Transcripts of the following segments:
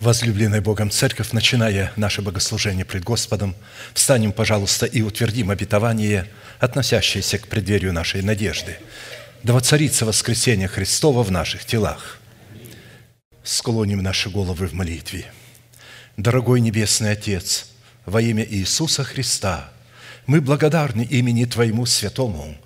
Возлюбленная Богом Церковь, начиная наше богослужение пред Господом, встанем, пожалуйста, и утвердим обетование, относящееся к преддверию нашей надежды. Да воцарится воскресение Христова в наших телах. Склоним наши головы в молитве. Дорогой Небесный Отец, во имя Иисуса Христа, мы благодарны имени Твоему Святому –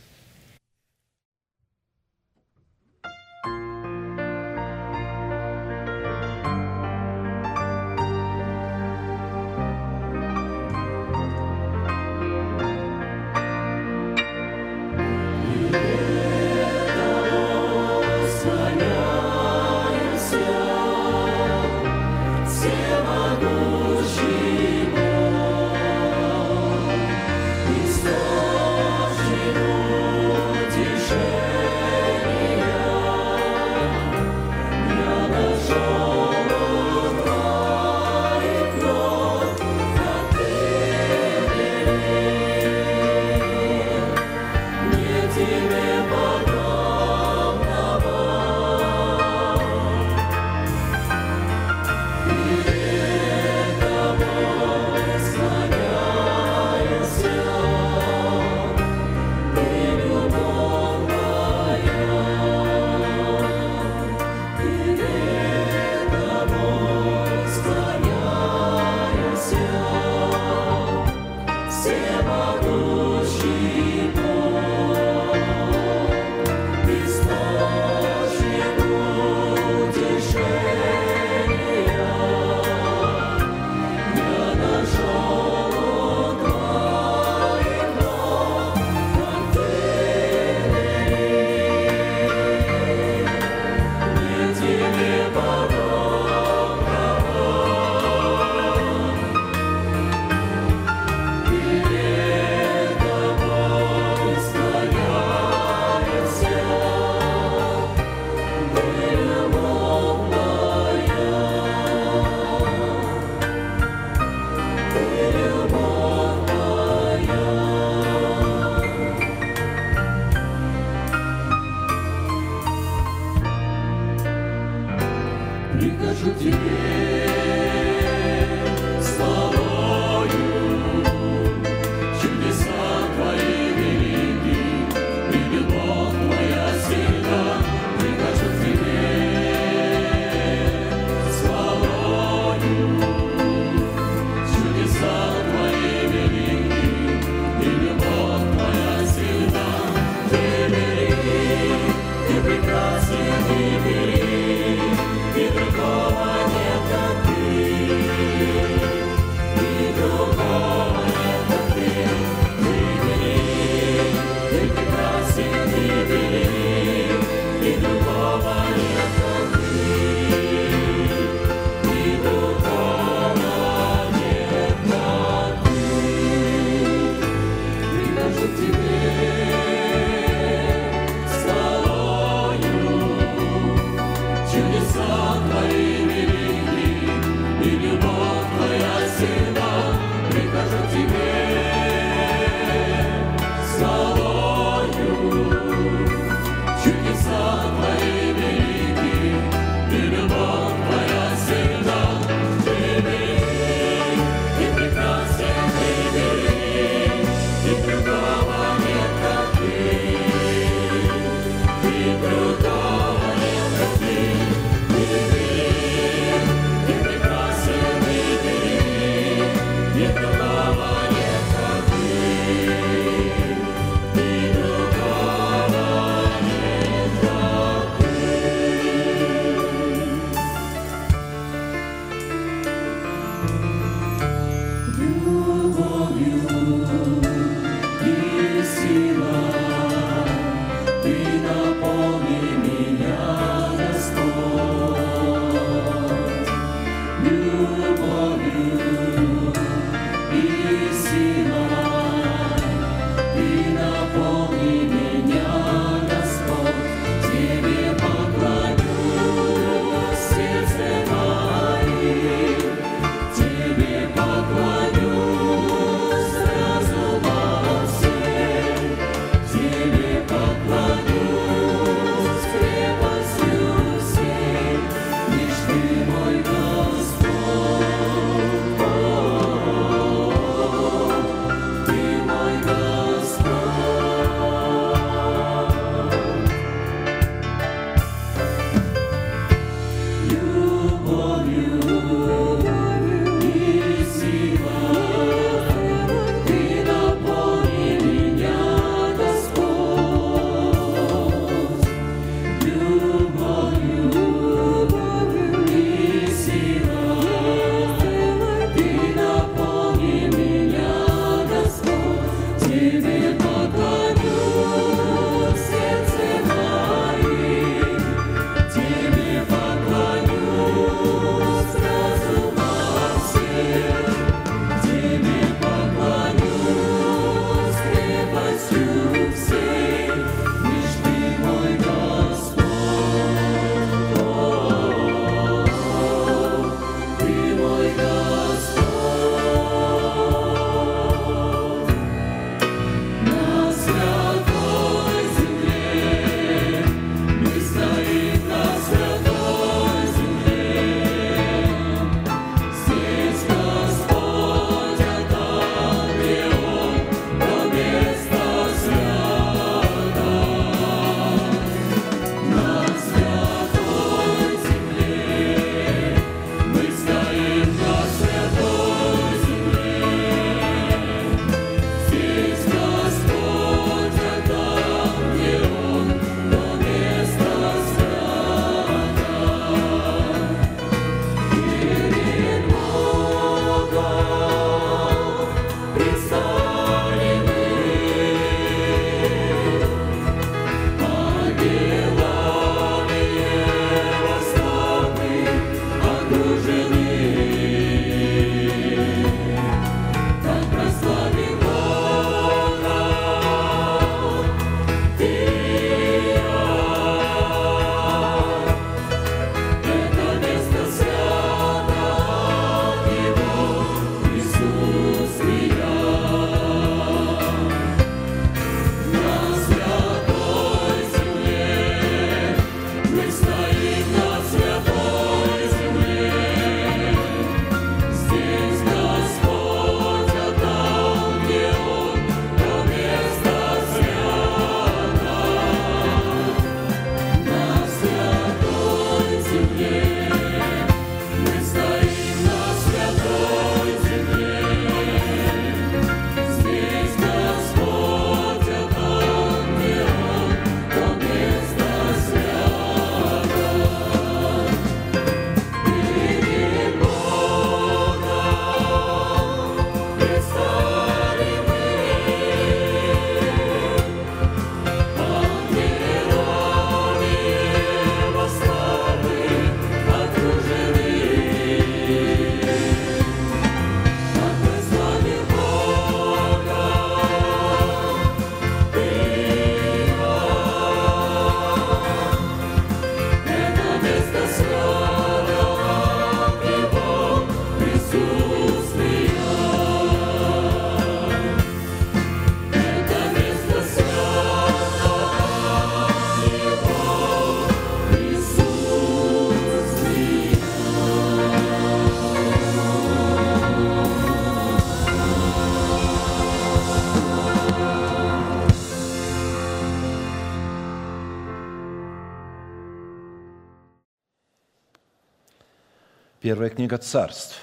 Первая книга царств,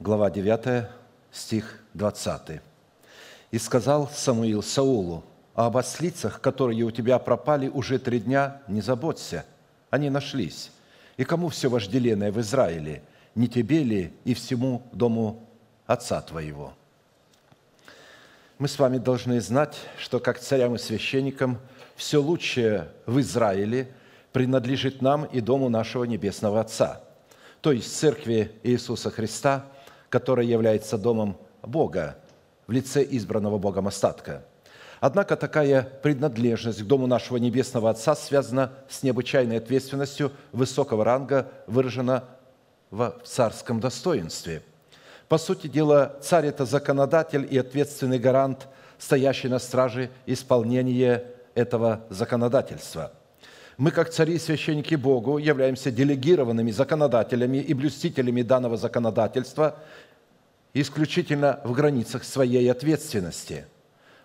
глава 9, стих 20. «И сказал Самуил Саулу, об ослицах, которые у тебя пропали уже три дня, не заботься, они нашлись. И кому все вожделенное в Израиле, не тебе ли и всему дому отца твоего?» Мы с вами должны знать, что как царям и священникам все лучшее в Израиле принадлежит нам и дому нашего Небесного Отца, то есть Церкви Иисуса Христа, которая является домом Бога в лице избранного Богом остатка – Однако такая принадлежность к Дому нашего Небесного Отца связана с необычайной ответственностью высокого ранга, выражена в царском достоинстве. По сути дела, царь – это законодатель и ответственный гарант, стоящий на страже исполнения этого законодательства. Мы, как цари и священники Богу, являемся делегированными законодателями и блюстителями данного законодательства исключительно в границах своей ответственности –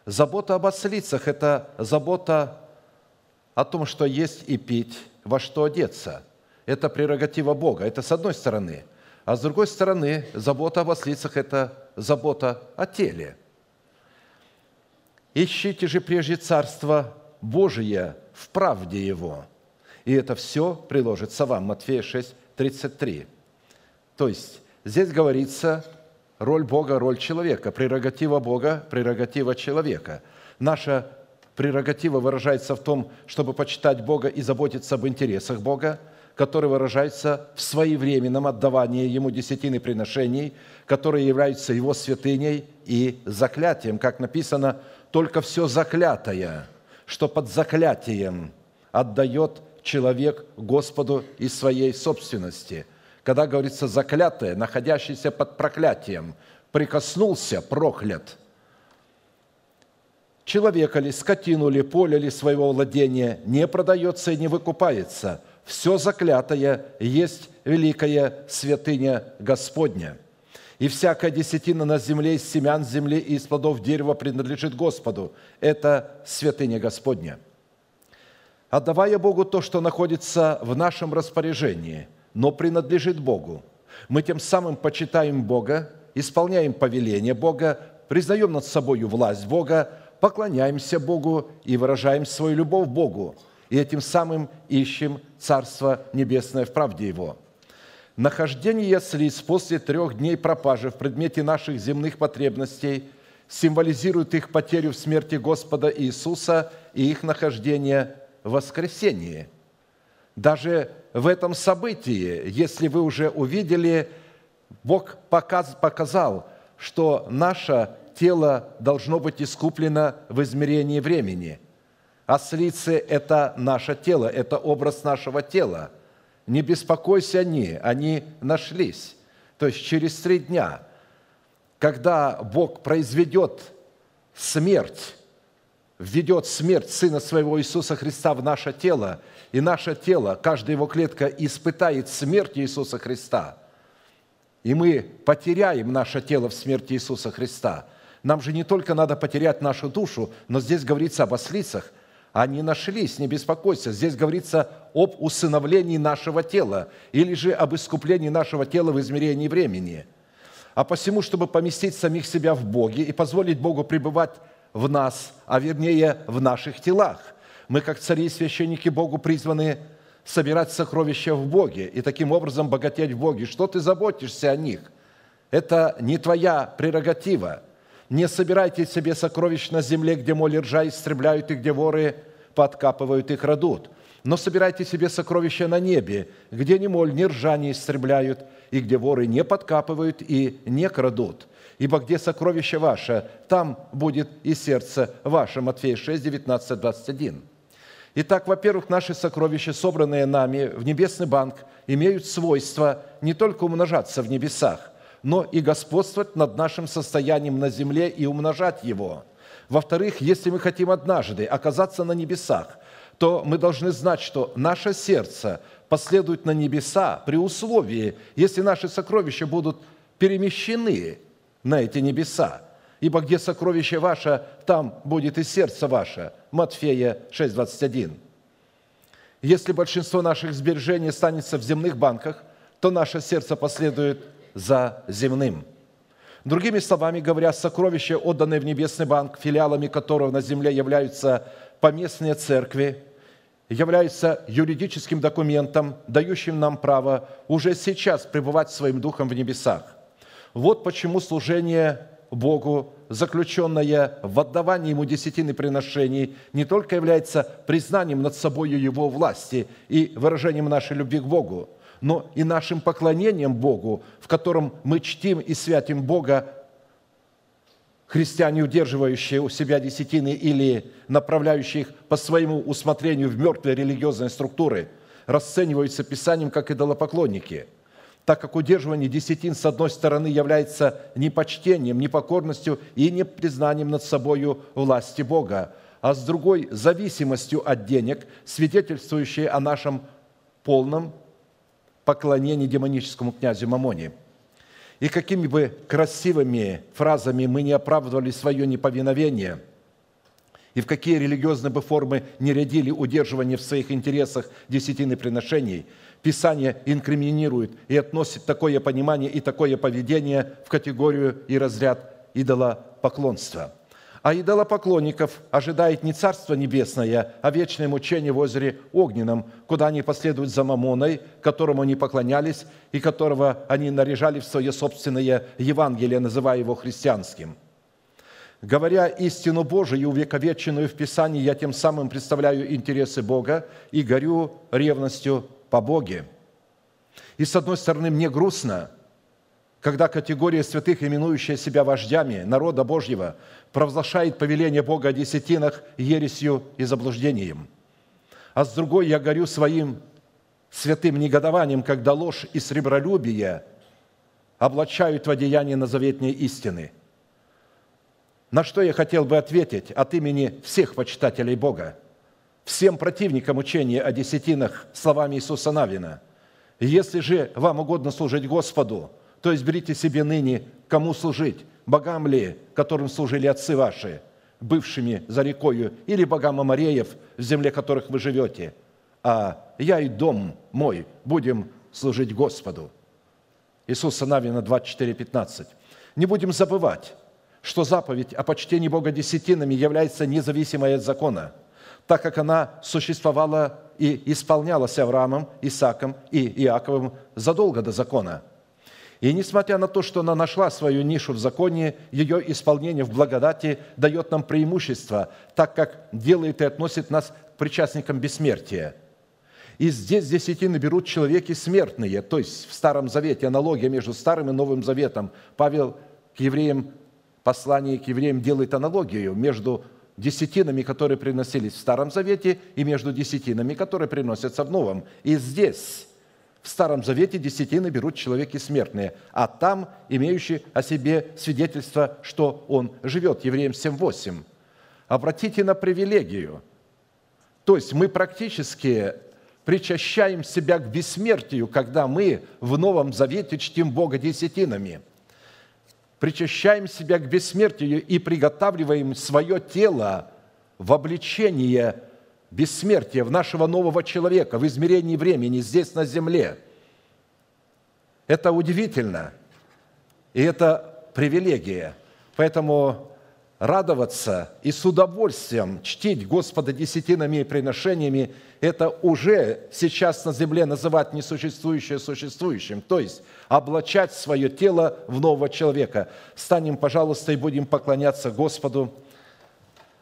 Забота об ослицах – это забота о том, что есть и пить, во что одеться. Это прерогатива Бога. Это с одной стороны. А с другой стороны, забота об ослицах – это забота о теле. Ищите же прежде Царство Божие в правде Его, и это все приложится вам. Матфея 6, 33. То есть здесь говорится роль Бога, роль человека, прерогатива Бога, прерогатива человека. Наша прерогатива выражается в том, чтобы почитать Бога и заботиться об интересах Бога, который выражается в своевременном отдавании Ему десятины приношений, которые являются Его святыней и заклятием. Как написано, только все заклятое, что под заклятием отдает человек Господу из своей собственности – когда говорится «заклятое», находящееся под проклятием, прикоснулся, проклят. Человека ли, скотину ли, поле ли своего владения не продается и не выкупается. Все заклятое есть великая святыня Господня. И всякая десятина на земле из семян земли и из плодов дерева принадлежит Господу. Это святыня Господня. Отдавая Богу то, что находится в нашем распоряжении – но принадлежит Богу. Мы тем самым почитаем Бога, исполняем повеление Бога, признаем над собой власть Бога, поклоняемся Богу и выражаем свою любовь Богу, и этим самым ищем Царство Небесное в правде Его. Нахождение яслиц после трех дней пропажи в предмете наших земных потребностей символизирует их потерю в смерти Господа Иисуса и их нахождение в воскресении. Даже в этом событии, если вы уже увидели, Бог показал, что наше тело должно быть искуплено в измерении времени. Ослицы – это наше тело, это образ нашего тела. Не беспокойся они, они нашлись. То есть через три дня, когда Бог произведет смерть введет смерть Сына Своего Иисуса Христа в наше тело, и наше тело, каждая его клетка испытает смерть Иисуса Христа, и мы потеряем наше тело в смерти Иисуса Христа. Нам же не только надо потерять нашу душу, но здесь говорится об ослицах. Они нашлись, не беспокойся. Здесь говорится об усыновлении нашего тела или же об искуплении нашего тела в измерении времени. А посему, чтобы поместить самих себя в Боге и позволить Богу пребывать в нас, а вернее в наших телах. Мы, как цари и священники Богу, призваны собирать сокровища в Боге и таким образом богатеть в Боге. Что ты заботишься о них? Это не твоя прерогатива. Не собирайте себе сокровищ на земле, где моли ржа истребляют и где воры подкапывают и крадут. Но собирайте себе сокровища на небе, где ни моль, ни ржа не истребляют, и где воры не подкапывают и не крадут ибо где сокровище ваше, там будет и сердце ваше». Матфея 6, 19, 21. Итак, во-первых, наши сокровища, собранные нами в небесный банк, имеют свойство не только умножаться в небесах, но и господствовать над нашим состоянием на земле и умножать его. Во-вторых, если мы хотим однажды оказаться на небесах, то мы должны знать, что наше сердце последует на небеса при условии, если наши сокровища будут перемещены на эти небеса. Ибо где сокровище ваше, там будет и сердце ваше. Матфея 6:21. Если большинство наших сбережений останется в земных банках, то наше сердце последует за земным. Другими словами говоря, сокровища, отданные в Небесный банк, филиалами которого на земле являются поместные церкви, являются юридическим документом, дающим нам право уже сейчас пребывать своим духом в небесах. Вот почему служение Богу, заключенное в отдавании Ему десятины приношений, не только является признанием над собой Его власти и выражением нашей любви к Богу, но и нашим поклонением Богу, в котором мы чтим и святим Бога, христиане, удерживающие у себя десятины или направляющие их по своему усмотрению в мертвые религиозные структуры, расцениваются Писанием как идолопоклонники – так как удерживание десятин, с одной стороны, является непочтением, непокорностью и непризнанием над собою власти Бога, а с другой – зависимостью от денег, свидетельствующей о нашем полном поклонении демоническому князю Мамоне. И какими бы красивыми фразами мы не оправдывали свое неповиновение – и в какие религиозные бы формы не рядили удерживание в своих интересах десятины приношений – Писание инкриминирует и относит такое понимание и такое поведение в категорию и разряд идолопоклонства. А идолопоклонников ожидает не Царство Небесное, а вечное мучение в озере Огненном, куда они последуют за Мамоной, которому они поклонялись и которого они наряжали в свое собственное Евангелие, называя его христианским – Говоря истину Божию, увековеченную в Писании, я тем самым представляю интересы Бога и горю ревностью по Боге. И с одной стороны, мне грустно, когда категория святых, именующая себя вождями народа Божьего, провозглашает повеление Бога о десятинах ересью и заблуждением. А с другой, я горю своим святым негодованием, когда ложь и сребролюбие облачают в одеяние на заветные истины. На что я хотел бы ответить от имени всех почитателей Бога – всем противникам учения о десятинах словами Иисуса Навина. «Если же вам угодно служить Господу, то изберите себе ныне, кому служить, богам ли, которым служили отцы ваши, бывшими за рекою, или богам Амареев, в земле которых вы живете, а я и дом мой будем служить Господу». Иисуса Навина 24, 15. Не будем забывать, что заповедь о почтении Бога десятинами является независимой от закона – так как она существовала и исполнялась Авраамом, Исаком и Иаковым задолго до закона. И несмотря на то, что она нашла свою нишу в законе, ее исполнение в благодати дает нам преимущество, так как делает и относит нас к причастникам бессмертия. И здесь десятины берут человеки смертные, то есть в Старом Завете, аналогия между Старым и Новым Заветом. Павел к евреям, послание к евреям делает аналогию между десятинами, которые приносились в Старом Завете, и между десятинами, которые приносятся в Новом. И здесь, в Старом Завете, десятины берут человеки смертные, а там имеющие о себе свидетельство, что он живет. Евреям 7.8. Обратите на привилегию. То есть мы практически причащаем себя к бессмертию, когда мы в Новом Завете чтим Бога десятинами – причащаем себя к бессмертию и приготавливаем свое тело в обличение бессмертия, в нашего нового человека, в измерении времени здесь на земле. Это удивительно, и это привилегия. Поэтому радоваться и с удовольствием чтить Господа десятинами и приношениями – это уже сейчас на земле называть несуществующее существующим, то есть облачать свое тело в нового человека. Станем, пожалуйста, и будем поклоняться Господу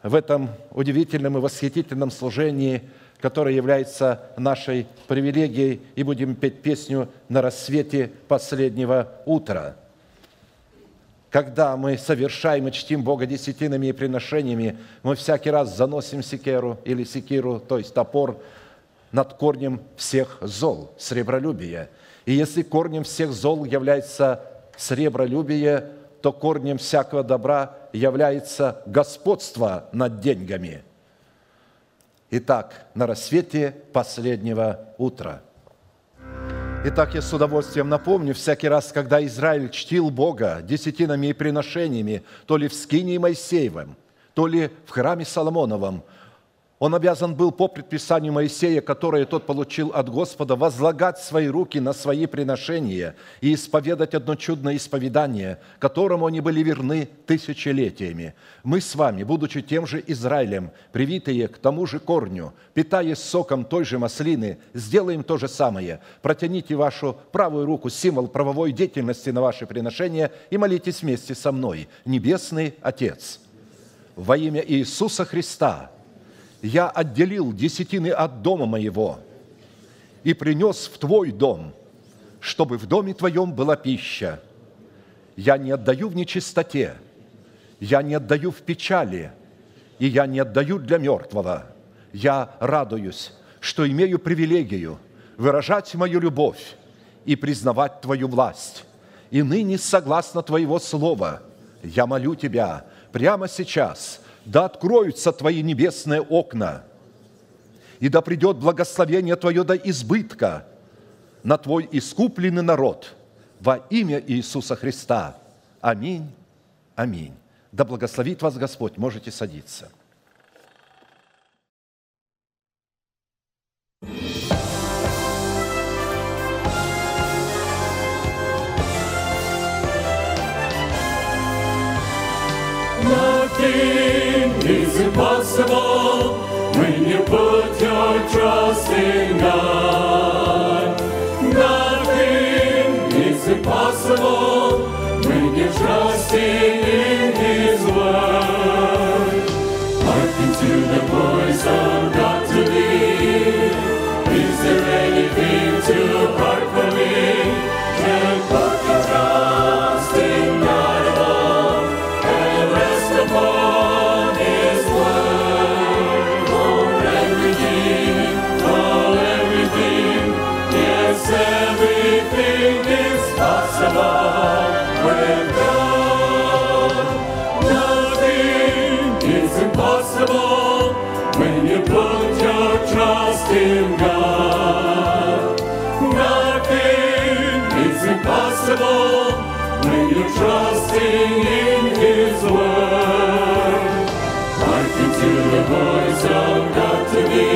в этом удивительном и восхитительном служении, которое является нашей привилегией, и будем петь песню «На рассвете последнего утра» когда мы совершаем и чтим Бога десятинами и приношениями, мы всякий раз заносим секеру или секиру, то есть топор, над корнем всех зол, сребролюбия. И если корнем всех зол является сребролюбие, то корнем всякого добра является господство над деньгами. Итак, на рассвете последнего утра – Итак, я с удовольствием напомню, всякий раз, когда Израиль чтил Бога десятинами и приношениями, то ли в Скинии Моисеевым, то ли в храме Соломоновом, Он обязан был по предписанию Моисея, которое тот получил от Господа, возлагать свои руки на свои приношения и исповедать одно чудное исповедание, которому они были верны тысячелетиями. Мы с вами, будучи тем же Израилем, привитые к тому же корню, питаясь соком той же маслины, сделаем то же самое. Протяните вашу правую руку, символ правовой деятельности на ваше приношение, и молитесь вместе со мной. Небесный Отец, во имя Иисуса Христа – я отделил десятины от дома моего и принес в твой дом, чтобы в доме твоем была пища. Я не отдаю в нечистоте, я не отдаю в печали, и я не отдаю для мертвого. Я радуюсь, что имею привилегию выражать мою любовь и признавать Твою власть. И ныне, согласно Твоего слова, я молю Тебя прямо сейчас – да откроются Твои небесные окна, и да придет благословение Твое до избытка на Твой искупленный народ во имя Иисуса Христа. Аминь. Аминь. Да благословит вас Господь. Можете садиться. Nothing is impossible when you put your trust in God. Nothing is impossible when you're trusting in His Word. Hearken to the voice of in God. Nothing is impossible when you're trusting in His word. To the voice of God to me.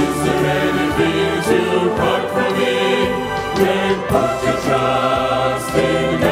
Is there anything me? Put your trust in God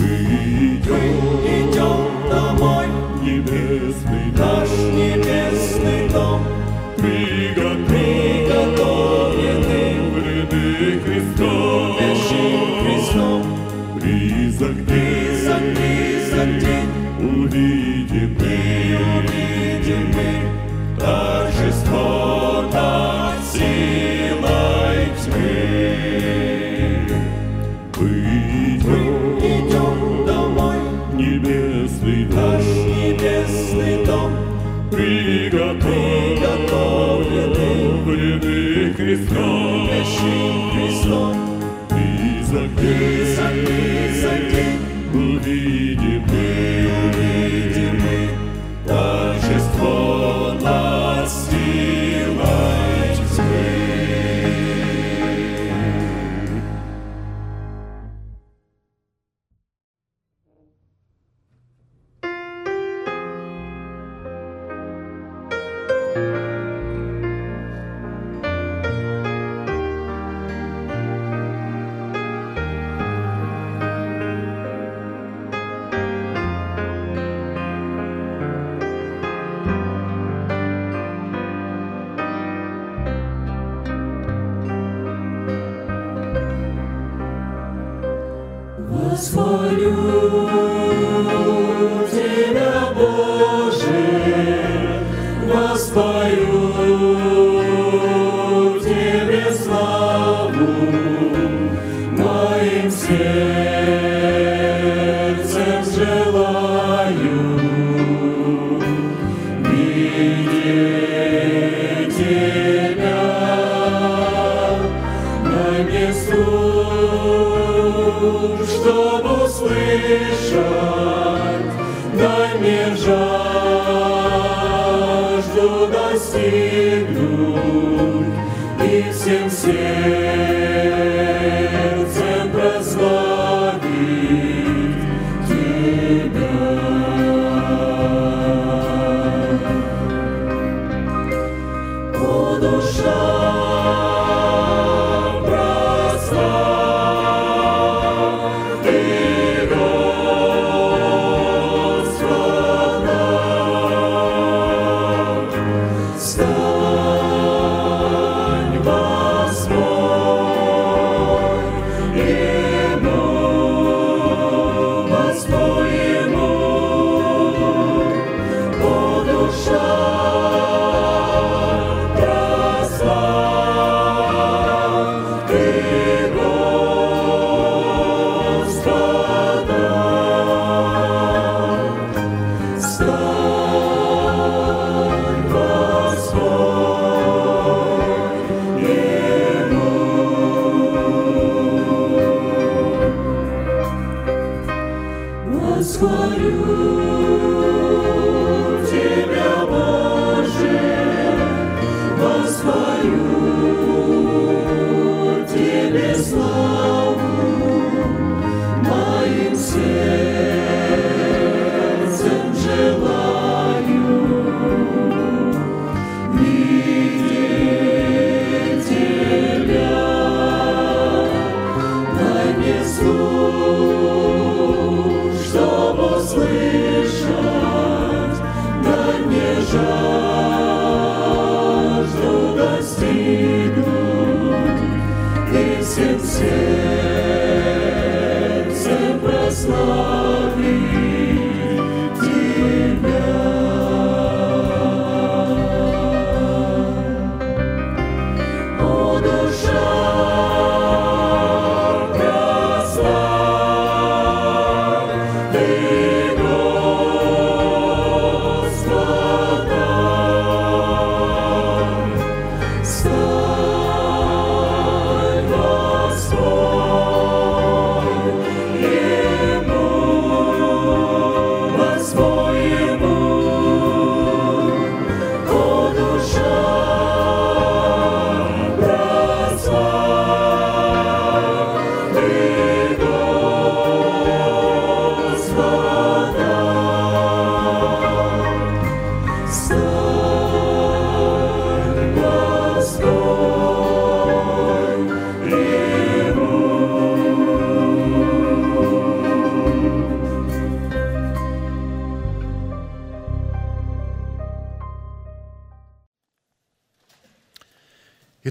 идем, идем домой, небесный наш небесный дом, приготовлены, приготовлены в ряды Христом, вещим Христом. Близок день, близок, близок день, увидим.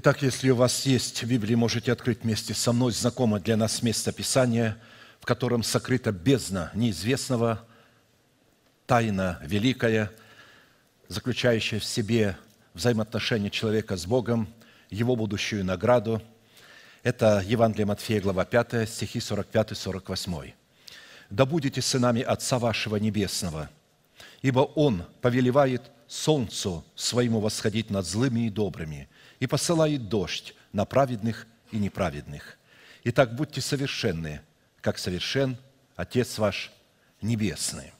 Итак, если у вас есть в Библии, можете открыть вместе со мной знакомое для нас место Писания, в котором сокрыта бездна неизвестного, тайна великая, заключающая в себе взаимоотношения человека с Богом, его будущую награду. Это Евангелие Матфея, глава 5, стихи 45-48. «Да будете сынами Отца вашего Небесного, ибо Он повелевает солнцу своему восходить над злыми и добрыми – и посылает дождь на праведных и неправедных. Итак, будьте совершенны, как совершен Отец ваш Небесный.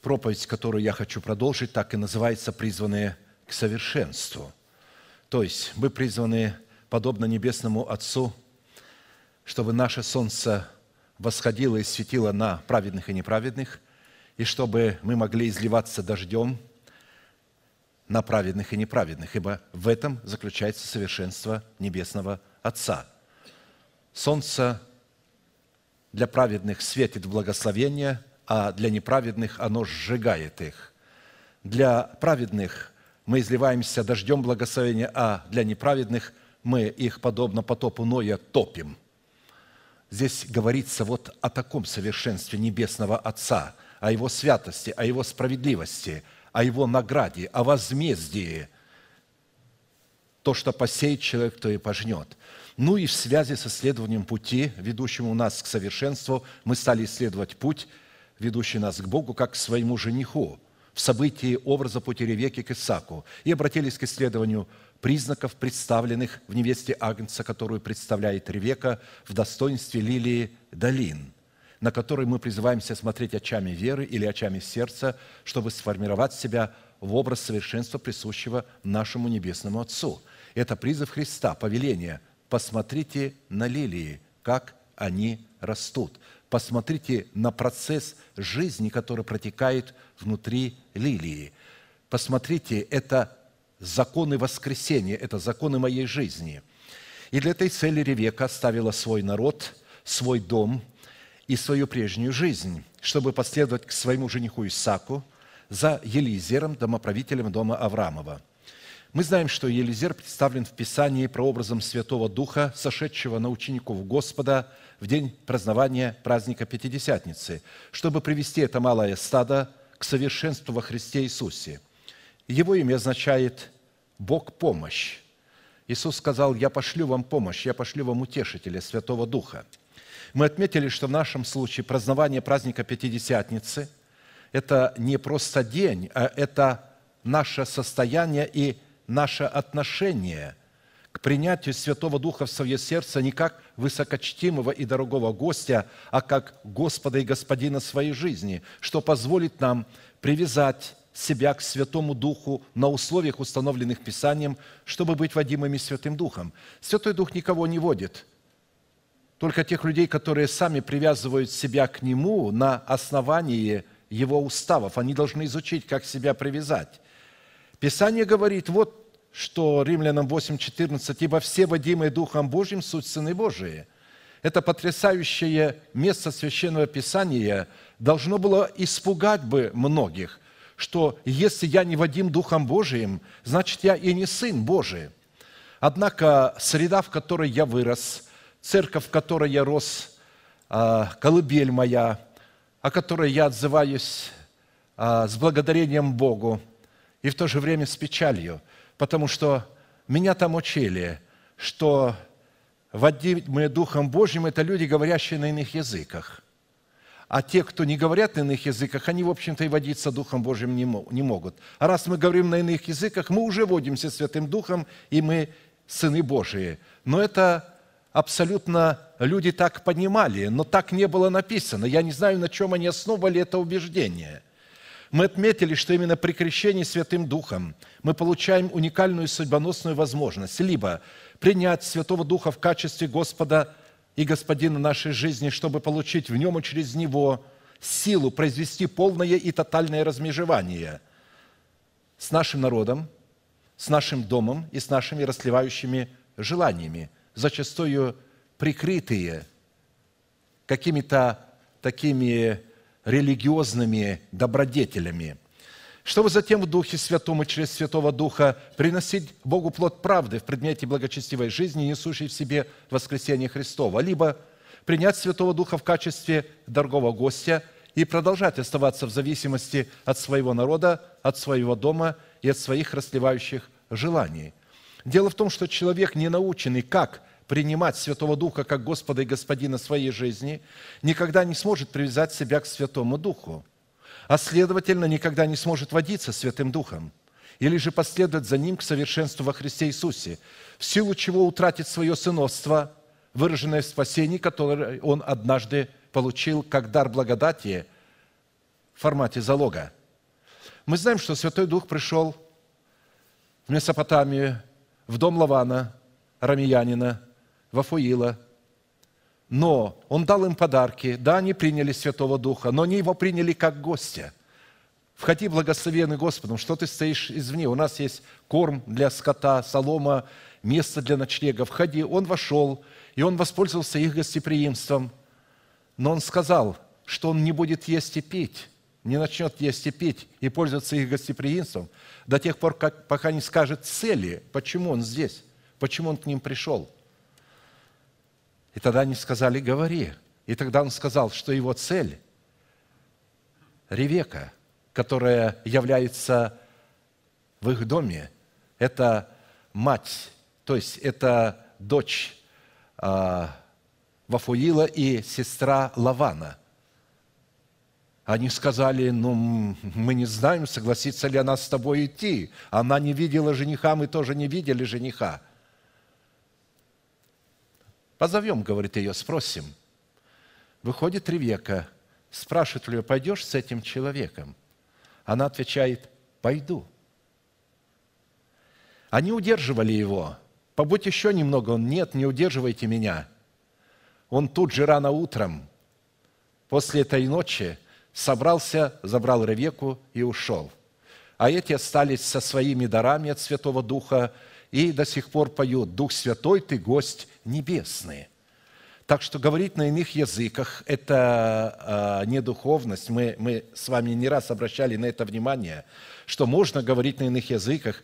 Проповедь, которую я хочу продолжить, так и называется «Призванные к совершенству». То есть мы призваны, подобно Небесному Отцу, чтобы наше солнце восходило и светило на праведных и неправедных, и чтобы мы могли изливаться дождем – на праведных и неправедных, ибо в этом заключается совершенство Небесного Отца. Солнце для праведных светит благословение, а для неправедных оно сжигает их. Для праведных мы изливаемся дождем благословения, а для неправедных мы их, подобно потопу Ноя, топим. Здесь говорится вот о таком совершенстве Небесного Отца, о Его святости, о Его справедливости – о его награде, о возмездии. То, что посеет человек, то и пожнет. Ну и в связи с исследованием пути, ведущему нас к совершенству, мы стали исследовать путь, ведущий нас к Богу, как к своему жениху, в событии образа пути Ревеки к Исаку, и обратились к исследованию признаков, представленных в невесте Агнца, которую представляет Ревека в достоинстве лилии долин – на который мы призываемся смотреть очами веры или очами сердца, чтобы сформировать себя в образ совершенства, присущего нашему Небесному Отцу. Это призыв Христа, повеление «посмотрите на лилии, как они растут». Посмотрите на процесс жизни, который протекает внутри лилии. Посмотрите, это законы воскресения, это законы моей жизни. И для этой цели Ревека оставила свой народ, свой дом, и свою прежнюю жизнь, чтобы последовать к своему жениху Исаку за Елизером, домоправителем дома Авраамова. Мы знаем, что Елизер представлен в Писании прообразом Святого Духа, сошедшего на учеников Господа в день празднования праздника Пятидесятницы, чтобы привести это малое стадо к совершенству во Христе Иисусе. Его имя означает «Бог помощь». Иисус сказал, «Я пошлю вам помощь, я пошлю вам утешителя, Святого Духа». Мы отметили, что в нашем случае празднование праздника Пятидесятницы – это не просто день, а это наше состояние и наше отношение к принятию Святого Духа в свое сердце не как высокочтимого и дорогого гостя, а как Господа и Господина своей жизни, что позволит нам привязать себя к Святому Духу на условиях, установленных Писанием, чтобы быть водимыми Святым Духом. Святой Дух никого не водит – только тех людей, которые сами привязывают себя к Нему на основании Его уставов. Они должны изучить, как себя привязать. Писание говорит, вот что Римлянам 8.14, «Ибо все водимые Духом Божьим суть Сыны Божии». Это потрясающее место Священного Писания должно было испугать бы многих, что если я не водим Духом Божиим, значит, я и не Сын Божий. Однако среда, в которой я вырос – церковь, в которой я рос, а, колыбель моя, о которой я отзываюсь а, с благодарением Богу и в то же время с печалью, потому что меня там учили, что водимые Духом Божьим – это люди, говорящие на иных языках. А те, кто не говорят на иных языках, они, в общем-то, и водиться Духом Божьим не могут. А раз мы говорим на иных языках, мы уже водимся Святым Духом, и мы сыны Божии. Но это абсолютно люди так понимали, но так не было написано. Я не знаю, на чем они основывали это убеждение. Мы отметили, что именно при крещении Святым Духом мы получаем уникальную судьбоносную возможность либо принять Святого Духа в качестве Господа и Господина нашей жизни, чтобы получить в нем и через него силу произвести полное и тотальное размежевание с нашим народом, с нашим домом и с нашими расливающими желаниями – зачастую прикрытые какими-то такими религиозными добродетелями. чтобы затем в Духе Святом и через Святого Духа приносить Богу плод правды в предмете благочестивой жизни, несущей в себе воскресение Христова, либо принять Святого Духа в качестве дорогого гостя и продолжать оставаться в зависимости от своего народа, от своего дома и от своих расливающих желаний. Дело в том, что человек, не наученный, как принимать Святого Духа как Господа и Господина своей жизни, никогда не сможет привязать себя к Святому Духу – а следовательно, никогда не сможет водиться Святым Духом или же последовать за Ним к совершенству во Христе Иисусе, в силу чего утратит свое сыновство, выраженное в спасении, которое он однажды получил как дар благодати в формате залога. Мы знаем, что Святой Дух пришел в Месопотамию, в дом Лавана, рамиянина, Вафуила – но Он дал им подарки. Да, они приняли Святого Духа, но они его приняли как гостя. Входи, благословенный Господом, что ты стоишь извне? У нас есть корм для скота, солома, место для ночлега. Входи. Он вошел, и он воспользовался их гостеприимством. Но он сказал, что он не будет есть и пить, не начнет есть и пить и пользоваться их гостеприимством до тех пор, как, пока не скажет цели, почему он здесь, почему он к ним пришел – и тогда они сказали, говори. И тогда он сказал, что его цель – Ревека, которая является в их доме, это мать, то есть это дочь а, Вафуила и сестра Лавана. Они сказали, ну, мы не знаем, согласится ли она с тобой идти. Она не видела жениха, мы тоже не видели жениха. Позовем, говорит ее, спросим. Выходит Ревека, спрашивает ее, пойдешь с этим человеком? Она отвечает, пойду. Они удерживали его. Побудь еще немного. Он, нет, не удерживайте меня. Он тут же рано утром, после этой ночи, собрался, забрал Ревеку и ушел. А эти остались со своими дарами от Святого Духа и до сих пор поют «Дух Святой, Ты гость небесные. Так что говорить на иных языках – это э, не духовность. Мы, мы с вами не раз обращали на это внимание, что можно говорить на иных языках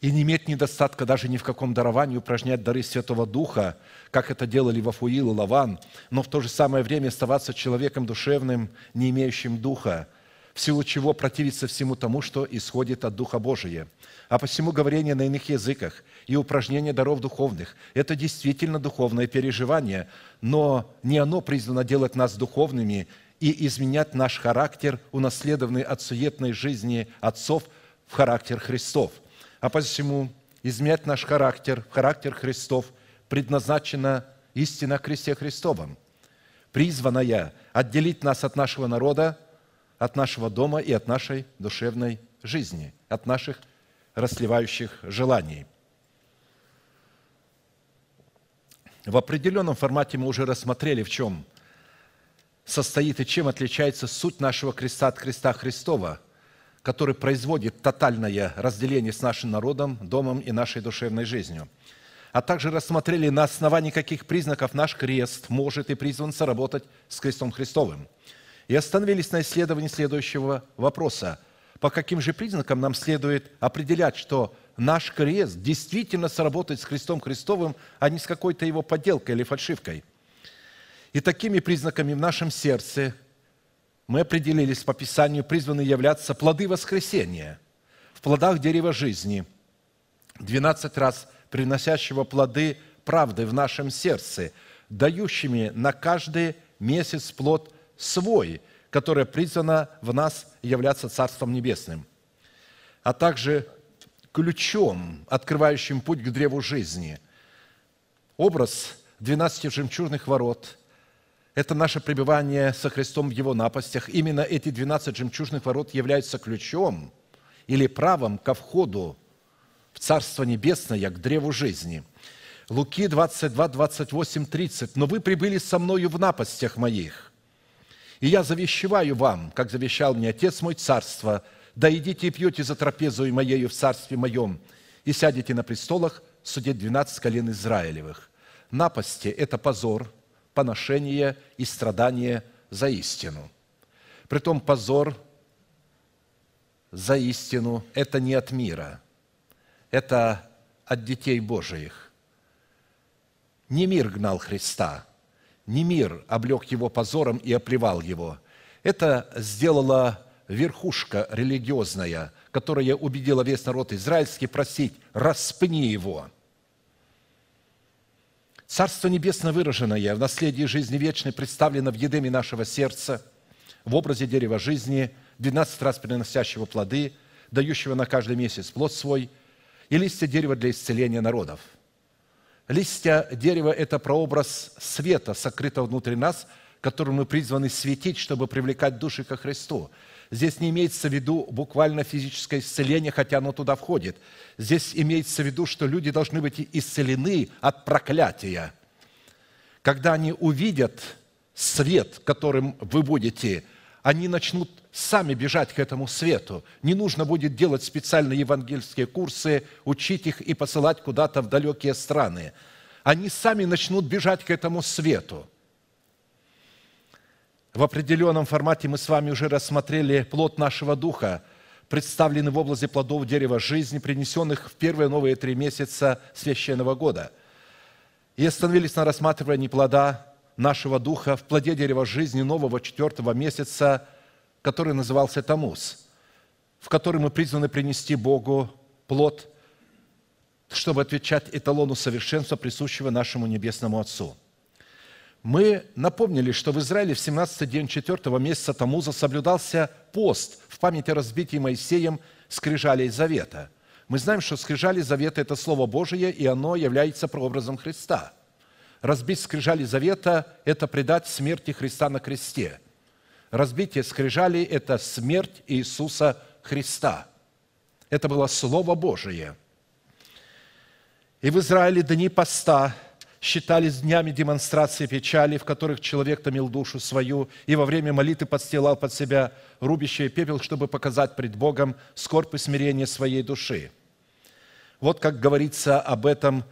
и не иметь недостатка даже ни в каком даровании, упражнять дары Святого Духа, как это делали Вафуил и Лаван, но в то же самое время оставаться человеком душевным, не имеющим Духа – в силу чего противиться всему тому, что исходит от Духа Божия. А посему говорение на иных языках и упражнение даров духовных – это действительно духовное переживание, но не оно призвано делать нас духовными и изменять наш характер, унаследованный от суетной жизни отцов, в характер Христов. А посему изменять наш характер, характер Христов предназначена истина о кресте Христовом, призванная отделить нас от нашего народа – от нашего дома и от нашей душевной жизни, от наших расливающих желаний. В определенном формате мы уже рассмотрели, в чем состоит и чем отличается суть нашего креста от креста Христова, который производит тотальное разделение с нашим народом, домом и нашей душевной жизнью. А также рассмотрели, на основании каких признаков наш крест может и призван соработать с крестом Христовым – и остановились на исследовании следующего вопроса. По каким же признакам нам следует определять, что наш крест действительно сработает с крестом Христовым, а не с какой-то его подделкой или фальшивкой? И такими признаками в нашем сердце мы определились по Писанию, призваны являться плоды воскресения. В плодах дерева жизни, 12 раз приносящего плоды правды в нашем сердце, дающими на каждый месяц плод свой, которое призвано в нас являться Царством Небесным, а также ключом, открывающим путь к древу жизни. Образ 12 жемчужных ворот – это наше пребывание со Христом в Его напастях. Именно эти 12 жемчужных ворот являются ключом или правом ко входу в Царство Небесное, к древу жизни. Луки 22, 28, 30. «Но вы прибыли со мною в напастях моих, и я завещеваю вам, как завещал мне Отец мой царство, да идите и пьете за трапезу моею в царстве моем, и сядете на престолах судить двенадцать колен Израилевых. Напасти – это позор, поношение и страдание за истину. Притом позор за истину – это не от мира, это от детей Божиих. Не мир гнал Христа, не мир облег его позором и оплевал его. Это сделала верхушка религиозная, которая убедила весь народ израильский просить «распни его». Царство Небесное выраженное в наследии жизни вечной представлено в едеме нашего сердца, в образе дерева жизни, 12 раз приносящего плоды, дающего на каждый месяц плод свой, и листья дерева для исцеления народов. Листья дерева – это прообраз света, сокрытого внутри нас, которым мы призваны светить, чтобы привлекать души ко Христу. Здесь не имеется в виду буквально физическое исцеление, хотя оно туда входит. Здесь имеется в виду, что люди должны быть исцелены от проклятия. Когда они увидят свет, которым вы будете, они начнут сами бежать к этому свету. Не нужно будет делать специальные евангельские курсы, учить их и посылать куда-то в далекие страны. Они сами начнут бежать к этому свету. В определенном формате мы с вами уже рассмотрели плод нашего духа, представленный в области плодов дерева жизни, принесенных в первые новые три месяца священного года. И остановились на рассматривании плода нашего духа в плоде дерева жизни нового четвертого месяца, который назывался Тамус, в который мы призваны принести Богу плод, чтобы отвечать эталону совершенства, присущего нашему Небесному Отцу – мы напомнили, что в Израиле в 17 день 4 месяца Тамуза соблюдался пост в память о разбитии Моисеем скрижалей завета. Мы знаем, что скрижали завета – это Слово Божие, и оно является прообразом Христа. Разбить скрижали завета – это предать смерти Христа на кресте. Разбитие скрижалей – это смерть Иисуса Христа. Это было Слово Божие. И в Израиле дни поста – считались днями демонстрации печали, в которых человек томил душу свою и во время молитвы подстилал под себя рубящий пепел, чтобы показать пред Богом скорбь и смирение своей души. Вот как говорится об этом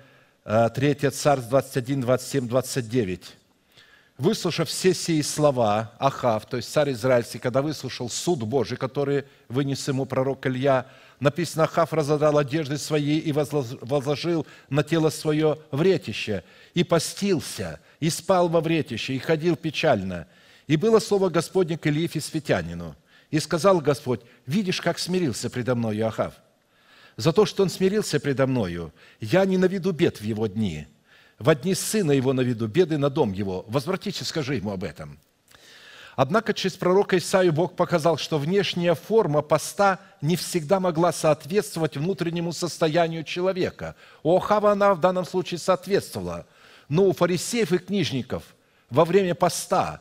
3 э, Царств 21, 27, 29. Выслушав все сии слова, Ахав, то есть царь израильский, когда выслушал суд Божий, который вынес ему пророк Илья, написано, Ахав разодрал одежды свои и возложил на тело свое вретище, и постился, и спал во вретище, и ходил печально. И было слово Господне к Илье Фисфитянину. И сказал Господь, видишь, как смирился предо мною Ахав. За то, что он смирился предо мною, я не наведу бед в его дни. В дни сына его наведу беды на дом его. Возвратись скажи ему об этом. Однако через пророка Исаию Бог показал, что внешняя форма поста не всегда могла соответствовать внутреннему состоянию человека. У Охава она в данном случае соответствовала. Но у фарисеев и книжников во время поста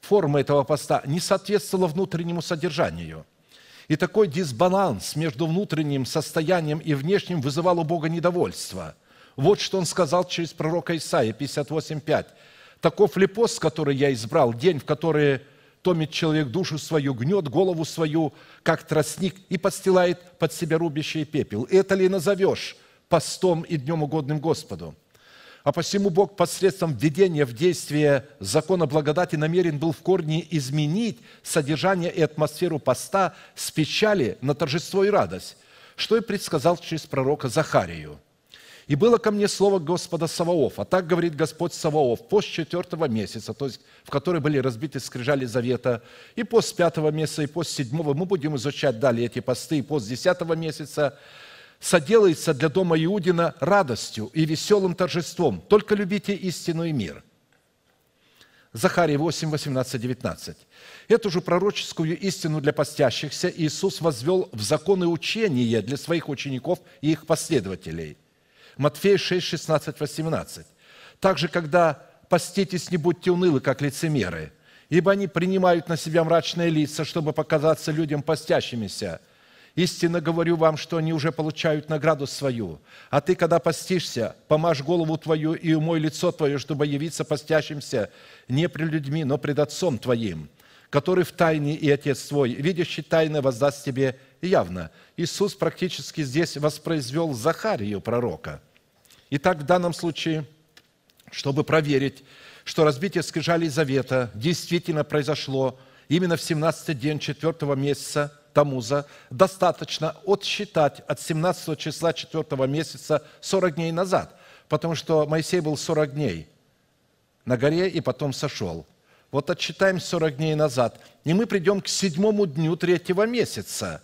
форма этого поста не соответствовала внутреннему содержанию. И такой дисбаланс между внутренним состоянием и внешним вызывал у Бога недовольство. Вот что он сказал через пророка Исаия 58.5 Таков ли пост, который я избрал, день, в который томит человек душу свою, гнет голову свою, как тростник, и подстилает под себя рубящий пепел. Это ли назовешь постом и днем угодным Господу? А посему Бог посредством введения в действие закона благодати намерен был в корне изменить содержание и атмосферу поста с печали на торжество и радость, что и предсказал через пророка Захарию. И было ко мне слово Господа Саваофа. Так говорит Господь Саваоф, пост четвертого месяца, то есть в который были разбиты скрижали завета, и пост пятого месяца, и пост седьмого. Мы будем изучать далее эти посты, и пост десятого месяца соделается для дома Иудина радостью и веселым торжеством. Только любите истину и мир. Захария 8, 18, 19. Эту же пророческую истину для постящихся Иисус возвел в законы учения для своих учеников и их последователей – Матфея 6, 16, 18. Также, когда поститесь, не будьте унылы, как лицемеры, ибо они принимают на себя мрачные лица, чтобы показаться людям постящимися. Истинно говорю вам, что они уже получают награду свою. А ты, когда постишься, помажь голову твою и умой лицо твое, чтобы явиться постящимся не пред людьми, но пред Отцом твоим, который в тайне и Отец твой, видящий тайно, воздаст тебе явно. Иисус практически здесь воспроизвел Захарию, пророка. Итак, в данном случае, чтобы проверить, что разбитие скрижалей завета действительно произошло именно в 17 день 4 месяца Тамуза достаточно отсчитать от 17 числа 4 месяца 40 дней назад, потому что Моисей был 40 дней на горе и потом сошел. Вот отсчитаем 40 дней назад, и мы придем к седьмому дню третьего месяца.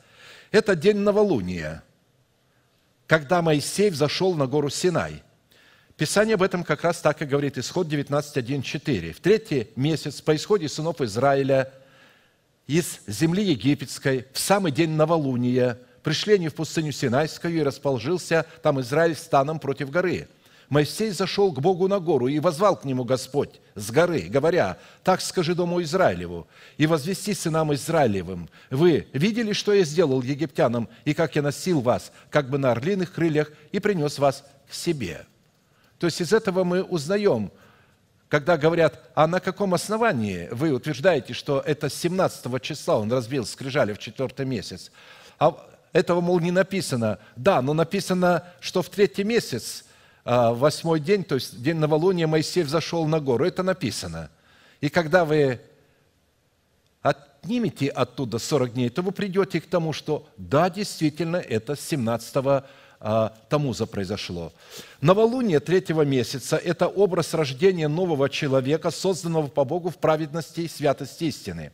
Это день новолуния, когда Моисей взошел на гору Синай. Писание об этом как раз так и говорит, исход 19.1.4. В третий месяц по исходе сынов Израиля из земли египетской в самый день новолуния пришли они в пустыню Синайскую и расположился там Израиль станом против горы. Моисей зашел к Богу на гору и возвал к нему Господь с горы, говоря, «Так скажи дому Израилеву, и возвести сынам Израилевым, вы видели, что я сделал египтянам, и как я носил вас, как бы на орлиных крыльях, и принес вас к себе». То есть из этого мы узнаем, когда говорят, а на каком основании вы утверждаете, что это 17 числа он разбил скрижали в четвертый месяц? А этого, мол, не написано. Да, но написано, что в третий месяц, а, восьмой день, то есть день новолуния, Моисей взошел на гору. Это написано. И когда вы отнимете оттуда 40 дней, то вы придете к тому, что да, действительно, это 17 а, Тамуза произошло. Новолуние третьего месяца – это образ рождения нового человека, созданного по Богу в праведности и святости истины.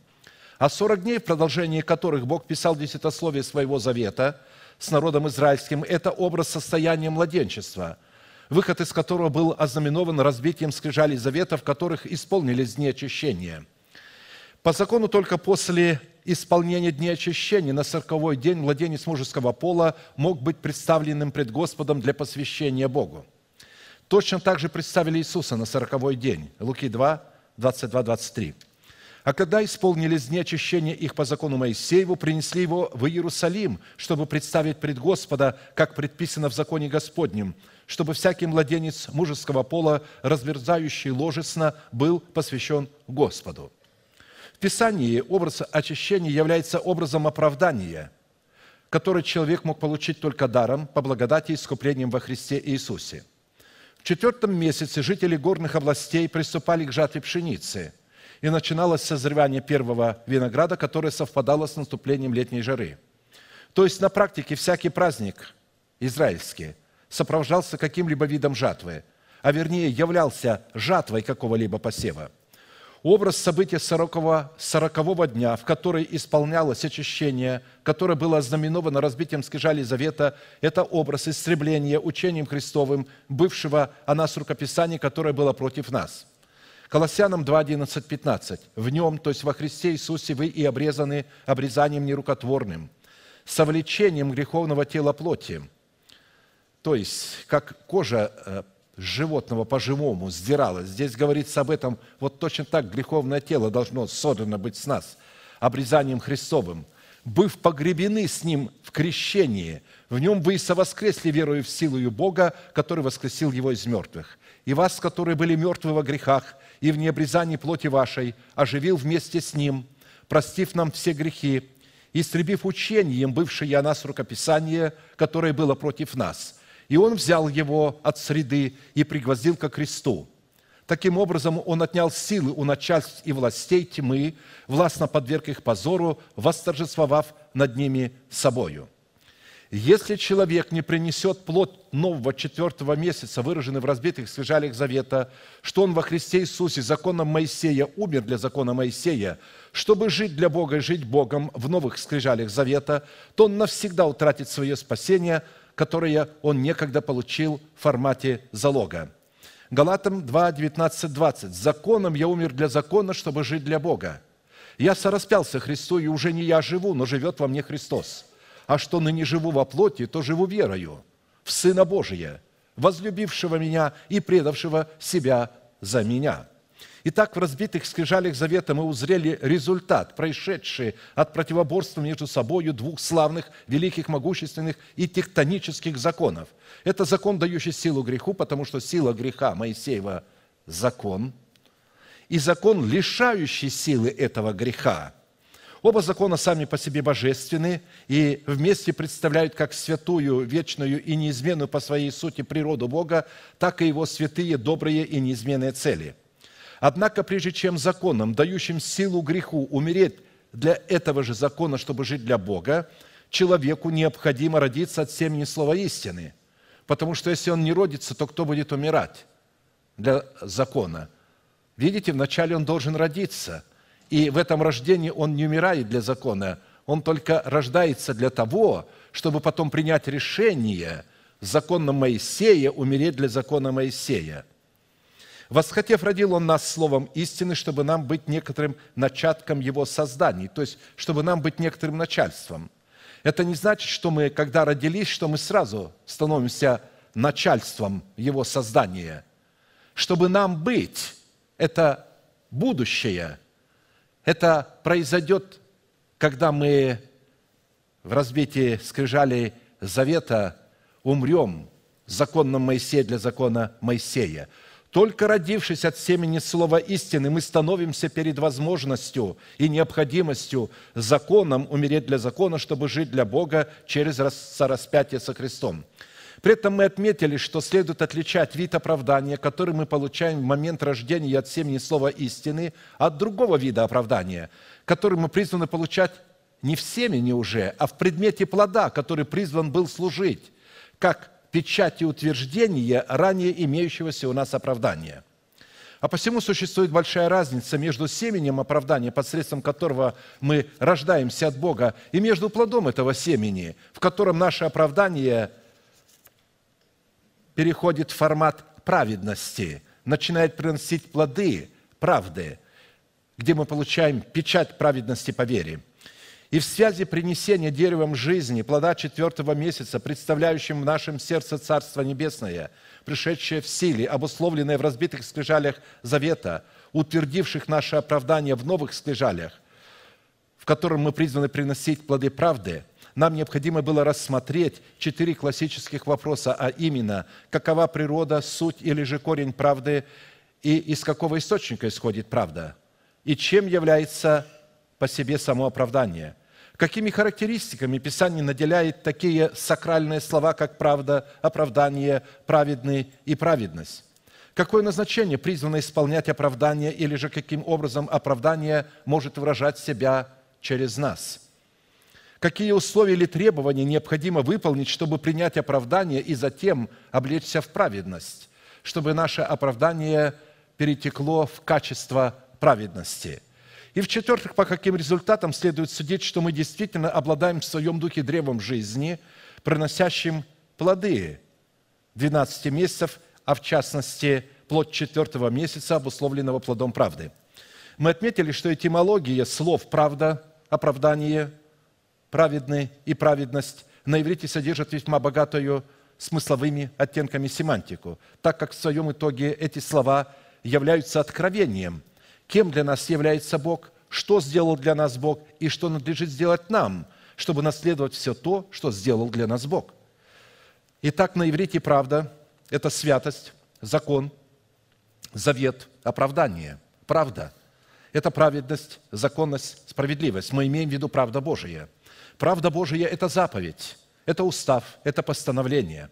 А 40 дней, в продолжении которых Бог писал десятословие своего завета с народом израильским – это образ состояния младенчества, выход из которого был ознаменован разбитием скрижалей завета, в которых исполнились дни очищения – по закону только после исполнения Дня очищения на сороковой день младенец мужеского пола мог быть представленным пред Господом для посвящения Богу. Точно так же представили Иисуса на сороковой день. Луки 2, 22, 23. А когда исполнились дни очищения их по закону Моисееву, принесли его в Иерусалим, чтобы представить пред Господа, как предписано в законе Господнем, чтобы всякий младенец мужеского пола, разверзающий ложесно, был посвящен Господу. В Писании образ очищения является образом оправдания, который человек мог получить только даром по благодати и искуплением во Христе Иисусе. В четвертом месяце жители горных областей приступали к жатве пшеницы, и начиналось созревание первого винограда, которое совпадало с наступлением летней жары. То есть на практике всякий праздник израильский сопровождался каким-либо видом жатвы, а вернее являлся жатвой какого-либо посева – образ события 40 сорокового дня, в который исполнялось очищение, которое было ознаменовано разбитием скрижали завета, это образ истребления учением Христовым, бывшего о нас рукописания, которое было против нас. Колоссянам 2, 11, 15. «В нем, то есть во Христе Иисусе, вы и обрезаны обрезанием нерукотворным, совлечением греховного тела плоти». То есть, как кожа животного по-живому сдиралось. Здесь говорится об этом, вот точно так греховное тело должно содрано быть с нас, обрезанием Христовым. Быв погребены с Ним в крещении, в Нем вы и совоскресли верою в силу Бога, который воскресил Его из мертвых. И вас, которые были мертвы во грехах и в необрезании плоти вашей, оживил вместе с Ним, простив нам все грехи, истребив учением бывшее о нас рукописание, которое было против нас – и он взял его от среды и пригвоздил ко кресту. Таким образом, он отнял силы у начальств и властей тьмы, властно подверг их позору, восторжествовав над ними собою. Если человек не принесет плод нового четвертого месяца, выраженный в разбитых скрижалях завета, что он во Христе Иисусе законом Моисея умер для закона Моисея, чтобы жить для Бога и жить Богом в новых скрижалях завета, то он навсегда утратит свое спасение – которое он некогда получил в формате залога. Галатам 2, 19, 20. «Законом я умер для закона, чтобы жить для Бога. Я сораспялся Христу, и уже не я живу, но живет во мне Христос. А что ныне живу во плоти, то живу верою в Сына Божия, возлюбившего меня и предавшего себя за меня». Итак, в разбитых скрижалях завета мы узрели результат, происшедший от противоборства между собой двух славных, великих, могущественных и тектонических законов. Это закон, дающий силу греху, потому что сила греха Моисеева – закон, и закон, лишающий силы этого греха. Оба закона сами по себе божественны и вместе представляют как святую, вечную и неизменную по своей сути природу Бога, так и его святые, добрые и неизменные цели – Однако, прежде чем законом, дающим силу греху умереть для этого же закона, чтобы жить для Бога, человеку необходимо родиться от семени слова истины. Потому что если он не родится, то кто будет умирать для закона? Видите, вначале он должен родиться. И в этом рождении он не умирает для закона, он только рождается для того, чтобы потом принять решение законом Моисея умереть для закона Моисея. Восхотев, родил Он нас словом истины, чтобы нам быть некоторым начатком Его созданий, то есть, чтобы нам быть некоторым начальством. Это не значит, что мы, когда родились, что мы сразу становимся начальством Его создания. Чтобы нам быть, это будущее, это произойдет когда мы в разбитии скрижалей завета умрем законом Моисея для закона Моисея. Только родившись от семени слова истины, мы становимся перед возможностью и необходимостью законом умереть для закона, чтобы жить для Бога через сораспятие со Христом. При этом мы отметили, что следует отличать вид оправдания, который мы получаем в момент рождения от семени слова истины, от другого вида оправдания, который мы призваны получать не в семени уже, а в предмете плода, который призван был служить, как печати утверждения ранее имеющегося у нас оправдания. А посему существует большая разница между семенем оправдания, посредством которого мы рождаемся от Бога, и между плодом этого семени, в котором наше оправдание переходит в формат праведности, начинает приносить плоды правды – где мы получаем печать праведности по вере. И в связи принесения деревом жизни плода четвертого месяца, представляющим в нашем сердце Царство Небесное, пришедшее в силе, обусловленное в разбитых скрижалях завета, утвердивших наше оправдание в новых скрижалях, в котором мы призваны приносить плоды правды, нам необходимо было рассмотреть четыре классических вопроса, а именно, какова природа, суть или же корень правды и из какого источника исходит правда – и чем является по себе само оправдание. Какими характеристиками Писание наделяет такие сакральные слова, как правда, оправдание, праведный и праведность? Какое назначение призвано исполнять оправдание или же каким образом оправдание может выражать себя через нас? Какие условия или требования необходимо выполнить, чтобы принять оправдание и затем облечься в праведность, чтобы наше оправдание перетекло в качество праведности. И в-четвертых, по каким результатам следует судить, что мы действительно обладаем в своем духе древом жизни, приносящим плоды 12 месяцев, а в частности, плод четвертого месяца, обусловленного плодом правды. Мы отметили, что этимология слов «правда», «оправдание», «праведный» и «праведность» на иврите содержит весьма богатую смысловыми оттенками семантику, так как в своем итоге эти слова являются откровением – кем для нас является Бог, что сделал для нас Бог и что надлежит сделать нам, чтобы наследовать все то, что сделал для нас Бог. Итак, на иврите правда – это святость, закон, завет, оправдание. Правда – это праведность, законность, справедливость. Мы имеем в виду правда Божия. Правда Божия – это заповедь, это устав, это постановление.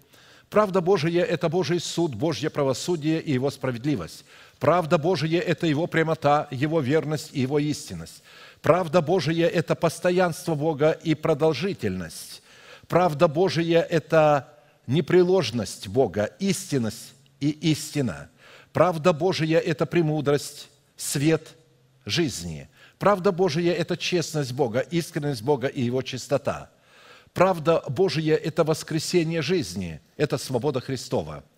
Правда Божия – это Божий суд, Божье правосудие и Его справедливость. Правда Божия – это Его прямота, Его верность и Его истинность. Правда Божия – это постоянство Бога и продолжительность. Правда Божия – это непреложность Бога, истинность и истина. Правда Божия – это премудрость, свет жизни. Правда Божия – это честность Бога, искренность Бога и Его чистота. Правда Божия – это воскресение жизни, это свобода Христова –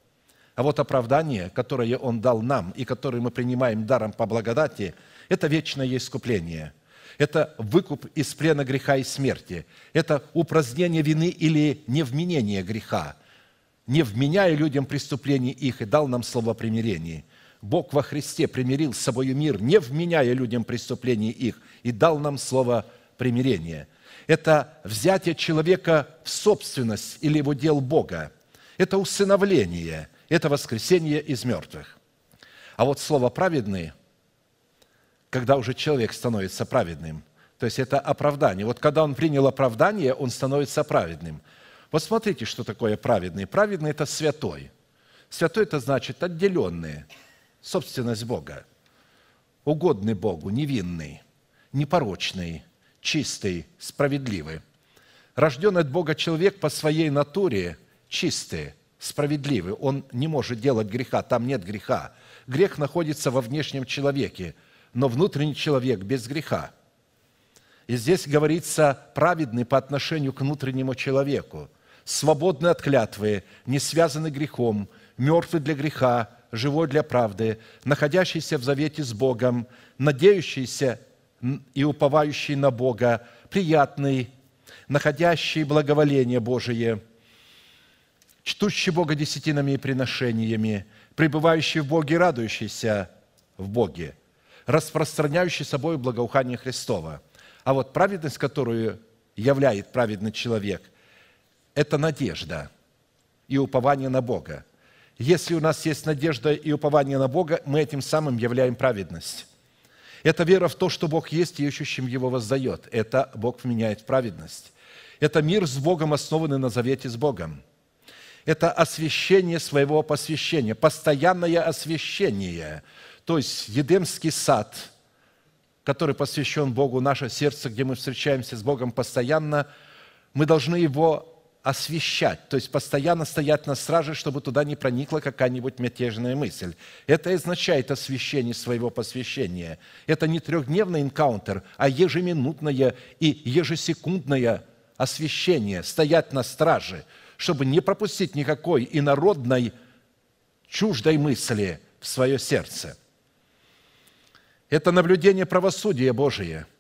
а вот оправдание, которое Он дал нам и которое мы принимаем даром по благодати, это вечное искупление. Это выкуп из плена греха и смерти. Это упразднение вины или невменение греха, не вменяя людям преступлений их и дал нам слово примирения. Бог во Христе примирил с собой мир, не вменяя людям преступлений их, и дал нам слово примирения. Это взятие человека в собственность или в удел Бога. Это усыновление – это воскресение из мертвых. А вот слово «праведный», когда уже человек становится праведным, то есть это оправдание. Вот когда он принял оправдание, он становится праведным. Вот смотрите, что такое праведный. Праведный – это святой. Святой – это значит отделенный, собственность Бога, угодный Богу, невинный, непорочный, чистый, справедливый. Рожденный от Бога человек по своей натуре чистый, справедливый. Он не может делать греха, там нет греха. Грех находится во внешнем человеке, но внутренний человек без греха. И здесь говорится праведный по отношению к внутреннему человеку, свободный от клятвы, не связанный грехом, мертвый для греха, живой для правды, находящийся в завете с Богом, надеющийся и уповающий на Бога, приятный, находящий благоволение Божие, чтущий Бога десятинами и приношениями, пребывающий в Боге, радующийся в Боге, распространяющий собой благоухание Христова. А вот праведность, которую являет праведный человек, это надежда и упование на Бога. Если у нас есть надежда и упование на Бога, мы этим самым являем праведность. Это вера в то, что Бог есть и ищущим Его воздает. Это Бог меняет в праведность. Это мир с Богом, основанный на завете с Богом. Это освящение своего посвящения, постоянное освящение. То есть Едемский сад, который посвящен Богу, наше сердце, где мы встречаемся с Богом постоянно, мы должны его освещать, то есть постоянно стоять на страже, чтобы туда не проникла какая-нибудь мятежная мысль. Это означает освещение своего посвящения. Это не трехдневный энкаунтер, а ежеминутное и ежесекундное освещение, стоять на страже, чтобы не пропустить никакой инородной, чуждой мысли в свое сердце. Это наблюдение правосудия Божия –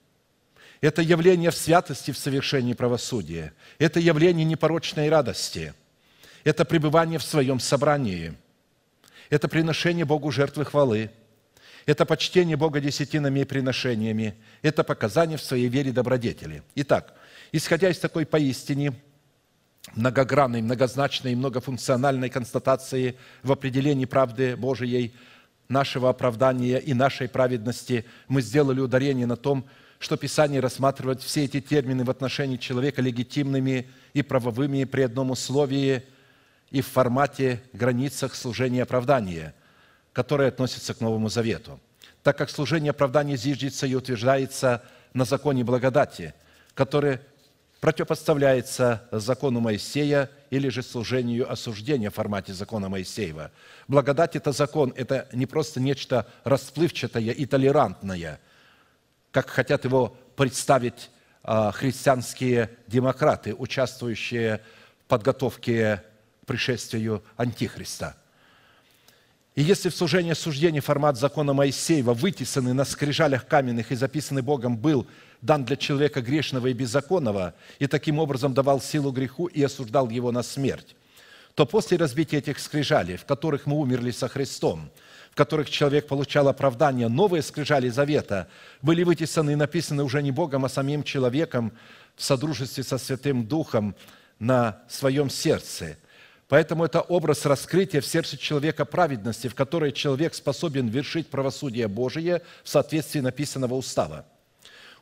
это явление в святости, в совершении правосудия. Это явление непорочной радости. Это пребывание в своем собрании. Это приношение Богу жертвы хвалы. Это почтение Бога десятинами и приношениями. Это показание в своей вере добродетели. Итак, исходя из такой поистине многогранной, многозначной и многофункциональной констатации в определении правды Божией, нашего оправдания и нашей праведности, мы сделали ударение на том, что Писание рассматривает все эти термины в отношении человека легитимными и правовыми при одном условии и в формате границах служения оправдания, которые относятся к Новому Завету. Так как служение оправдания зиждется и утверждается на законе благодати, который противопоставляется закону Моисея или же служению осуждения в формате закона Моисеева. Благодать – это закон, это не просто нечто расплывчатое и толерантное – как хотят его представить а, христианские демократы, участвующие в подготовке к пришествию Антихриста. И если в служении суждений формат закона Моисеева, вытесанный на скрижалях каменных и записанный Богом, был дан для человека грешного и беззаконного, и таким образом давал силу греху и осуждал его на смерть, то после разбития этих скрижалей, в которых мы умерли со Христом – которых человек получал оправдание, новые скрижали завета были вытесаны и написаны уже не Богом, а самим человеком в содружестве со Святым Духом на своем сердце. Поэтому это образ раскрытия в сердце человека праведности, в которой человек способен вершить правосудие Божие в соответствии написанного устава –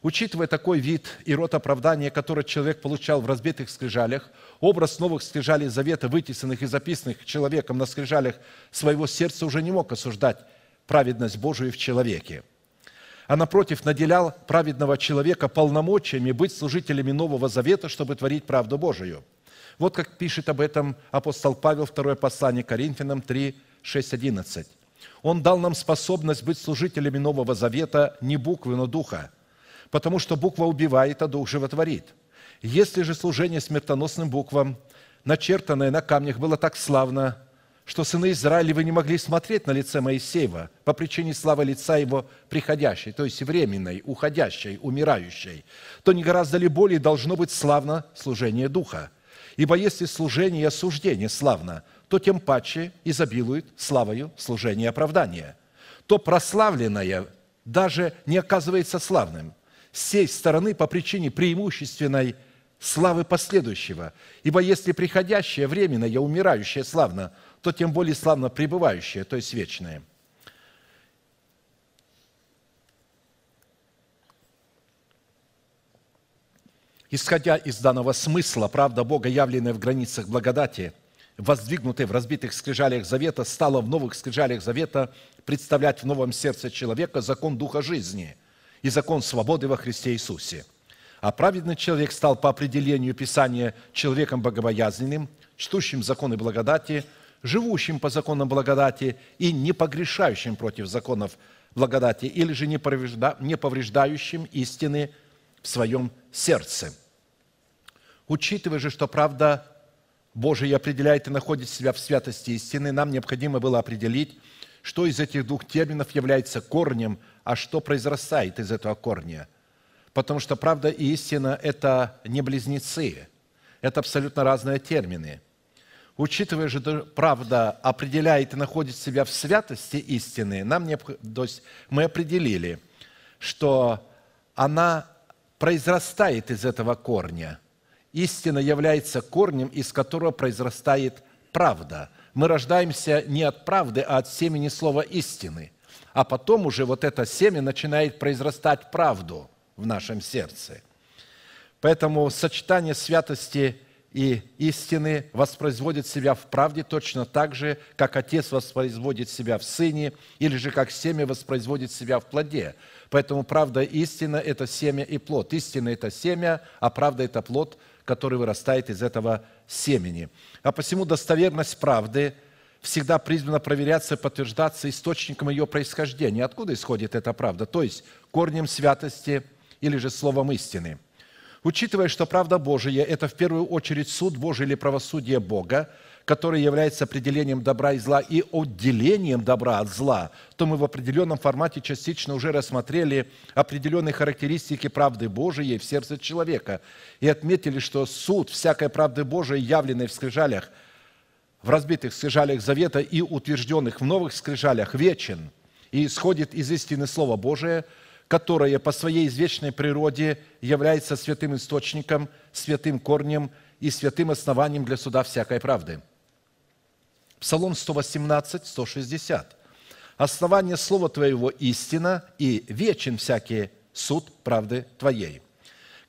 Учитывая такой вид и род оправдания, который человек получал в разбитых скрижалях, образ новых скрижалей завета, вытесанных и записанных человеком на скрижалях своего сердца уже не мог осуждать праведность Божию в человеке, а напротив наделял праведного человека полномочиями быть служителями Нового Завета, чтобы творить правду Божию. Вот как пишет об этом апостол Павел, второе послание Коринфянам 3, 6, 11. Он дал нам способность быть служителями Нового Завета не буквы, но духа – потому что буква убивает, а дух животворит. Если же служение смертоносным буквам, начертанное на камнях, было так славно, что сыны Израилевы не могли смотреть на лице Моисеева по причине славы лица его приходящей, то есть временной, уходящей, умирающей, то не гораздо ли более должно быть славно служение Духа? Ибо если служение и осуждение славно, то тем паче изобилует славою служение оправдания. То прославленное даже не оказывается славным – сей стороны по причине преимущественной славы последующего. Ибо если приходящее временное, умирающее славно, то тем более славно пребывающее, то есть вечное. Исходя из данного смысла, правда Бога, явленная в границах благодати, воздвигнутая в разбитых скрижалях завета, стала в новых скрижалях завета представлять в новом сердце человека закон Духа жизни – и закон свободы во Христе Иисусе. А праведный человек стал по определению Писания человеком богобоязненным, чтущим законы благодати, живущим по законам благодати и не погрешающим против законов благодати, или же не поврежда- не повреждающим истины в своем сердце. Учитывая же, что правда Божия определяет и находит себя в святости истины, нам необходимо было определить, что из этих двух терминов является корнем, а что произрастает из этого корня. Потому что правда и истина – это не близнецы, это абсолютно разные термины. Учитывая же, правда определяет и находит себя в святости истины, нам необх- то есть мы определили, что она произрастает из этого корня. Истина является корнем, из которого произрастает правда. Мы рождаемся не от правды, а от семени слова истины. А потом уже вот это семя начинает произрастать правду в нашем сердце. Поэтому сочетание святости и истины воспроизводит себя в правде точно так же, как Отец воспроизводит себя в Сыне, или же как семя воспроизводит себя в плоде. Поэтому правда и истина – это семя и плод. Истина – это семя, а правда – это плод, который вырастает из этого семени. А посему достоверность правды всегда призвана проверяться и подтверждаться источником ее происхождения. Откуда исходит эта правда? То есть корнем святости или же словом истины – Учитывая, что правда Божия – это в первую очередь суд Божий или правосудие Бога, который является определением добра и зла и отделением добра от зла, то мы в определенном формате частично уже рассмотрели определенные характеристики правды Божией в сердце человека и отметили, что суд всякой правды Божией, явленной в скрижалях, в разбитых скрижалях Завета и утвержденных в новых скрижалях, вечен и исходит из истины Слова Божия – которое по своей извечной природе является святым источником, святым корнем и святым основанием для суда всякой правды. Псалом 118, 160. «Основание Слова Твоего истина, и вечен всякий суд правды Твоей».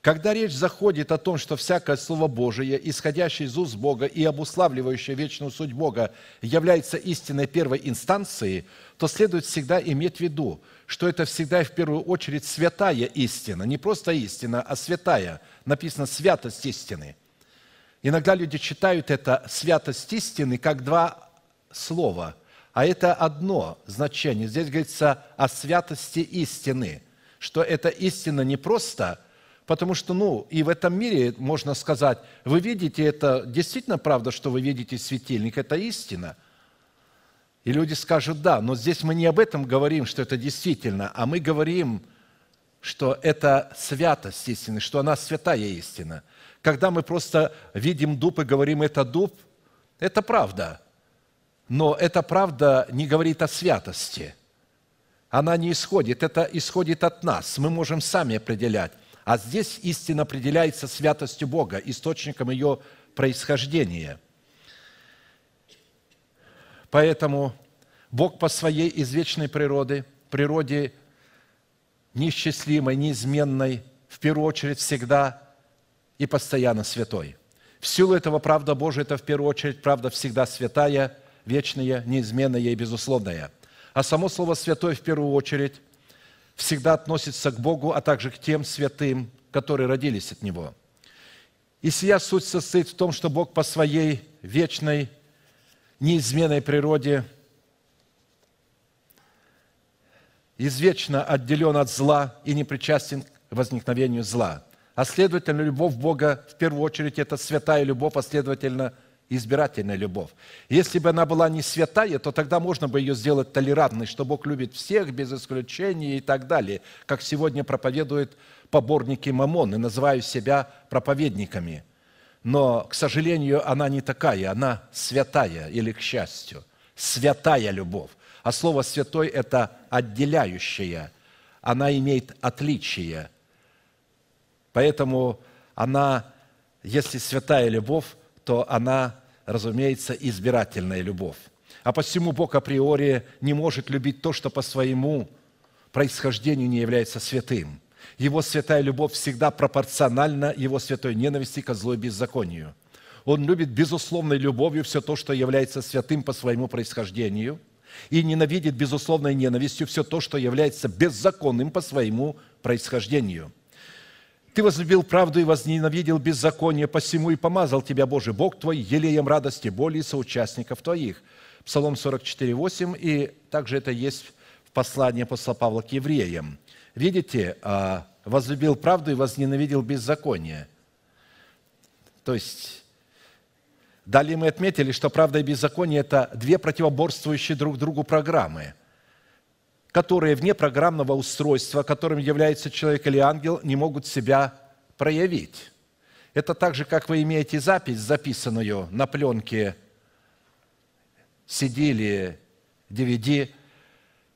Когда речь заходит о том, что всякое Слово Божие, исходящее из уст Бога и обуславливающее вечную суть Бога, является истиной первой инстанции, то следует всегда иметь в виду, что это всегда и в первую очередь святая истина. Не просто истина, а святая. Написано «святость истины». Иногда люди читают это «святость истины» как два слова, а это одно значение. Здесь говорится о святости истины, что эта истина не просто – Потому что, ну, и в этом мире можно сказать, вы видите, это действительно правда, что вы видите светильник, это истина. И люди скажут, да, но здесь мы не об этом говорим, что это действительно, а мы говорим, что это святость истины, что она святая истина. Когда мы просто видим дуб и говорим, это дуб, это правда. Но эта правда не говорит о святости. Она не исходит, это исходит от нас. Мы можем сами определять, а здесь истина определяется святостью Бога, источником ее происхождения. Поэтому Бог по своей извечной природе, природе неисчислимой, неизменной, в первую очередь всегда и постоянно святой. В силу этого правда Божия – это в первую очередь правда всегда святая, вечная, неизменная и безусловная. А само слово «святой» в первую очередь всегда относится к Богу, а также к тем святым, которые родились от Него. И сия суть состоит в том, что Бог по своей вечной, неизменной природе извечно отделен от зла и не причастен к возникновению зла. А следовательно, любовь Бога в первую очередь это святая любовь, а следовательно – избирательная любовь. Если бы она была не святая, то тогда можно бы ее сделать толерантной, что Бог любит всех без исключения и так далее, как сегодня проповедуют поборники Мамоны, называют себя проповедниками. Но, к сожалению, она не такая, она святая или к счастью, святая любовь. А слово «святой» – это отделяющая, она имеет отличие. Поэтому она, если святая любовь, то она, разумеется, избирательная любовь. А посему Бог априори не может любить то, что по своему происхождению не является святым. Его святая любовь всегда пропорциональна его святой ненависти к злу и беззаконию. Он любит безусловной любовью все то, что является святым по своему происхождению, и ненавидит безусловной ненавистью все то, что является беззаконным по своему происхождению – Ты возлюбил правду и возненавидел беззаконие, посему и помазал тебя Божий Бог твой елеем радости, боли и соучастников твоих». Псалом 44, 8, и также это есть в послании апостола Павла к евреям. Видите, а, возлюбил правду и возненавидел беззаконие. То есть, далее мы отметили, что правда и беззаконие – это две противоборствующие друг другу программы, которые вне программного устройства, которым является человек или ангел, не могут себя проявить. Это так же, как вы имеете запись, записанную на пленке CD или DVD,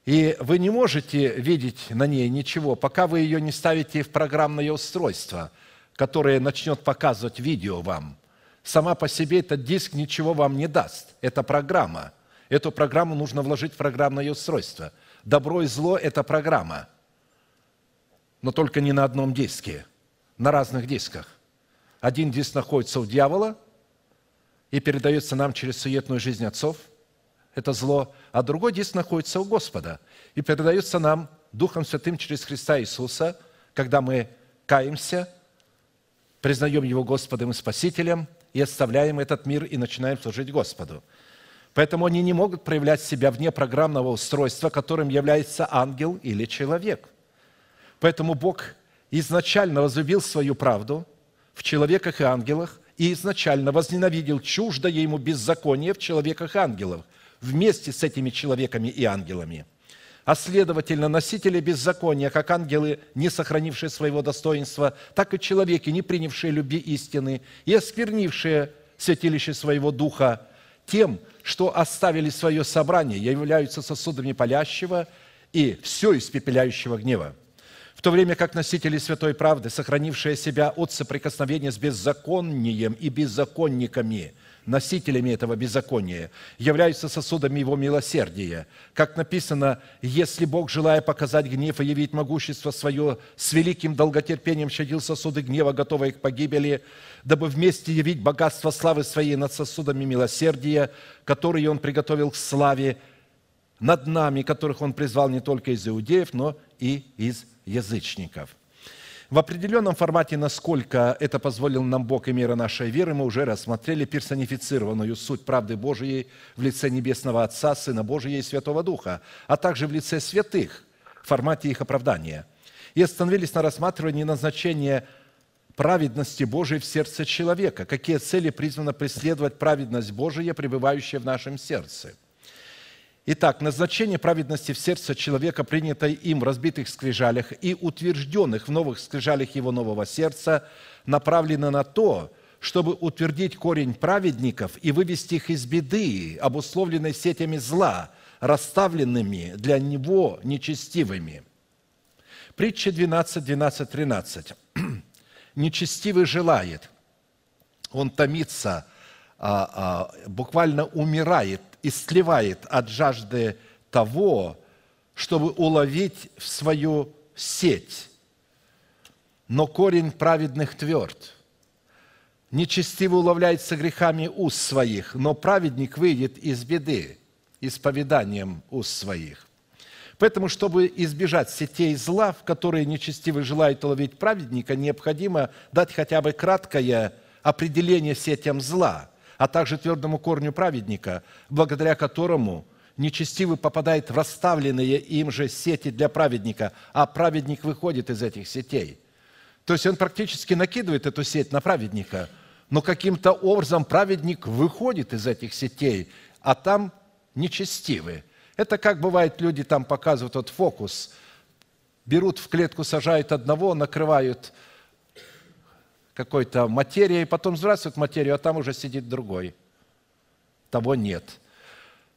и вы не можете видеть на ней ничего, пока вы ее не ставите в программное устройство, которое начнет показывать видео вам. Сама по себе этот диск ничего вам не даст. Это программа. Эту программу нужно вложить в программное устройство. Добро и зло – это программа. Но только не на одном диске, на разных дисках. Один диск находится у дьявола и передается нам через суетную жизнь отцов – это зло, а другой диск находится у Господа и передается нам Духом Святым через Христа Иисуса, когда мы каемся, признаем Его Господом и Спасителем и оставляем этот мир и начинаем служить Господу. Поэтому они не могут проявлять себя вне программного устройства, которым является ангел или человек. Поэтому Бог изначально возлюбил свою правду в человеках и ангелах и изначально возненавидел чуждое ему беззаконие в человеках и ангелах – вместе с этими человеками и ангелами. А следовательно, носители беззакония, как ангелы, не сохранившие своего достоинства, так и человеки, не принявшие любви истины и осквернившие святилище своего духа тем, что оставили свое собрание, являются сосудами палящего и все испепеляющего гнева. В то время как носители святой правды, сохранившие себя от соприкосновения с беззаконием и беззаконниками – носителями этого беззакония, являются сосудами Его милосердия. Как написано, если Бог, желая показать гнев и явить могущество Свое, с великим долготерпением щадил сосуды гнева, готовые к погибели, дабы вместе явить богатство славы Своей над сосудами милосердия, которые Он приготовил к славе над нами, которых Он призвал не только из иудеев, но и из язычников – в определенном формате, насколько это позволил нам Бог и мера нашей веры, мы уже рассмотрели персонифицированную суть правды Божией в лице Небесного Отца, Сына Божия и Святого Духа, а также в лице святых в формате их оправдания. И остановились на рассматривании назначения праведности Божией в сердце человека, какие цели призвано преследовать праведность Божия, пребывающая в нашем сердце – Итак, назначение праведности в сердце человека, принятой им в разбитых скрижалях и утвержденных в новых скрижалях его нового сердца, направлено на то, чтобы утвердить корень праведников и вывести их из беды, обусловленной сетями зла, расставленными для него нечестивыми. Притча 12, 12, 13. «Нечестивый желает, он томится, а, а, буквально умирает и сливает от жажды того, чтобы уловить в свою сеть. Но корень праведных тверд. Нечестиво уловляется грехами уст своих, но праведник выйдет из беды исповеданием уст своих. Поэтому, чтобы избежать сетей зла, в которые нечестивый желает уловить праведника, необходимо дать хотя бы краткое определение сетям зла – а также твердому корню праведника, благодаря которому нечестивый попадает в расставленные им же сети для праведника, а праведник выходит из этих сетей. То есть он практически накидывает эту сеть на праведника, но каким-то образом праведник выходит из этих сетей, а там нечестивые. Это как бывает, люди там показывают вот фокус, берут в клетку, сажают одного, накрывают какой-то материей, потом сбрасывают материю, а там уже сидит другой. Того нет.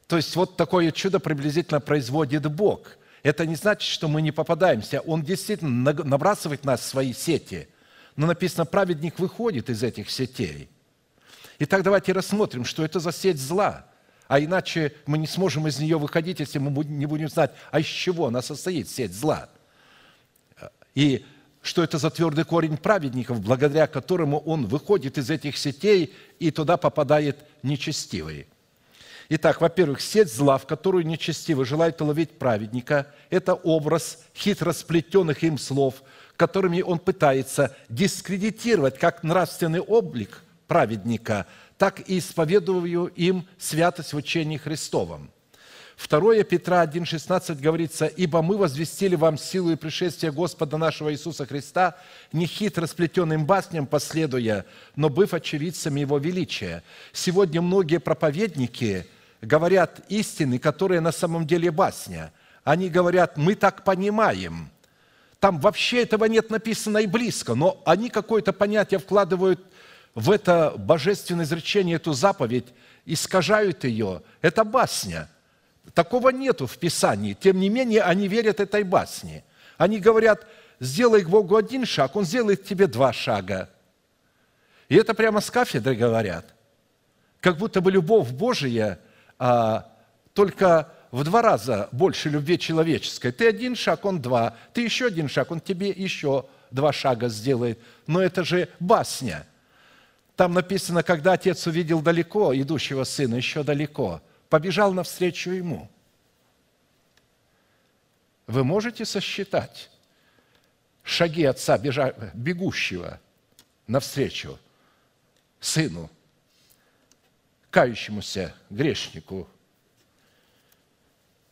То есть вот такое чудо приблизительно производит Бог. Это не значит, что мы не попадаемся. Он действительно набрасывает нас в свои сети. Но написано, праведник выходит из этих сетей. Итак, давайте рассмотрим, что это за сеть зла. А иначе мы не сможем из нее выходить, если мы не будем знать, а из чего она состоит, сеть зла. И что это за твердый корень праведников, благодаря которому он выходит из этих сетей и туда попадает нечестивый. Итак, во-первых, сеть зла, в которую нечестивый желает уловить праведника, это образ хитро сплетенных им слов, которыми он пытается дискредитировать как нравственный облик праведника, так и исповедую им святость в учении Христовом. 2 Петра 1,16 говорится, «Ибо мы возвестили вам силу и пришествие Господа нашего Иисуса Христа, не хитро сплетенным басням последуя, но быв очевидцами Его величия». Сегодня многие проповедники говорят истины, которые на самом деле басня. Они говорят, мы так понимаем. Там вообще этого нет написано и близко, но они какое-то понятие вкладывают в это божественное изречение, эту заповедь, искажают ее. Это басня – Такого нету в Писании. Тем не менее, они верят этой басне. Они говорят, сделай к Богу один шаг, Он сделает тебе два шага. И это прямо с кафедры говорят. Как будто бы любовь Божия а, только в два раза больше любви человеческой. Ты один шаг, он два. Ты еще один шаг, он тебе еще два шага сделает. Но это же басня. Там написано, когда отец увидел далеко идущего сына, еще далеко – побежал навстречу ему. Вы можете сосчитать шаги отца, бегущего навстречу сыну, кающемуся грешнику.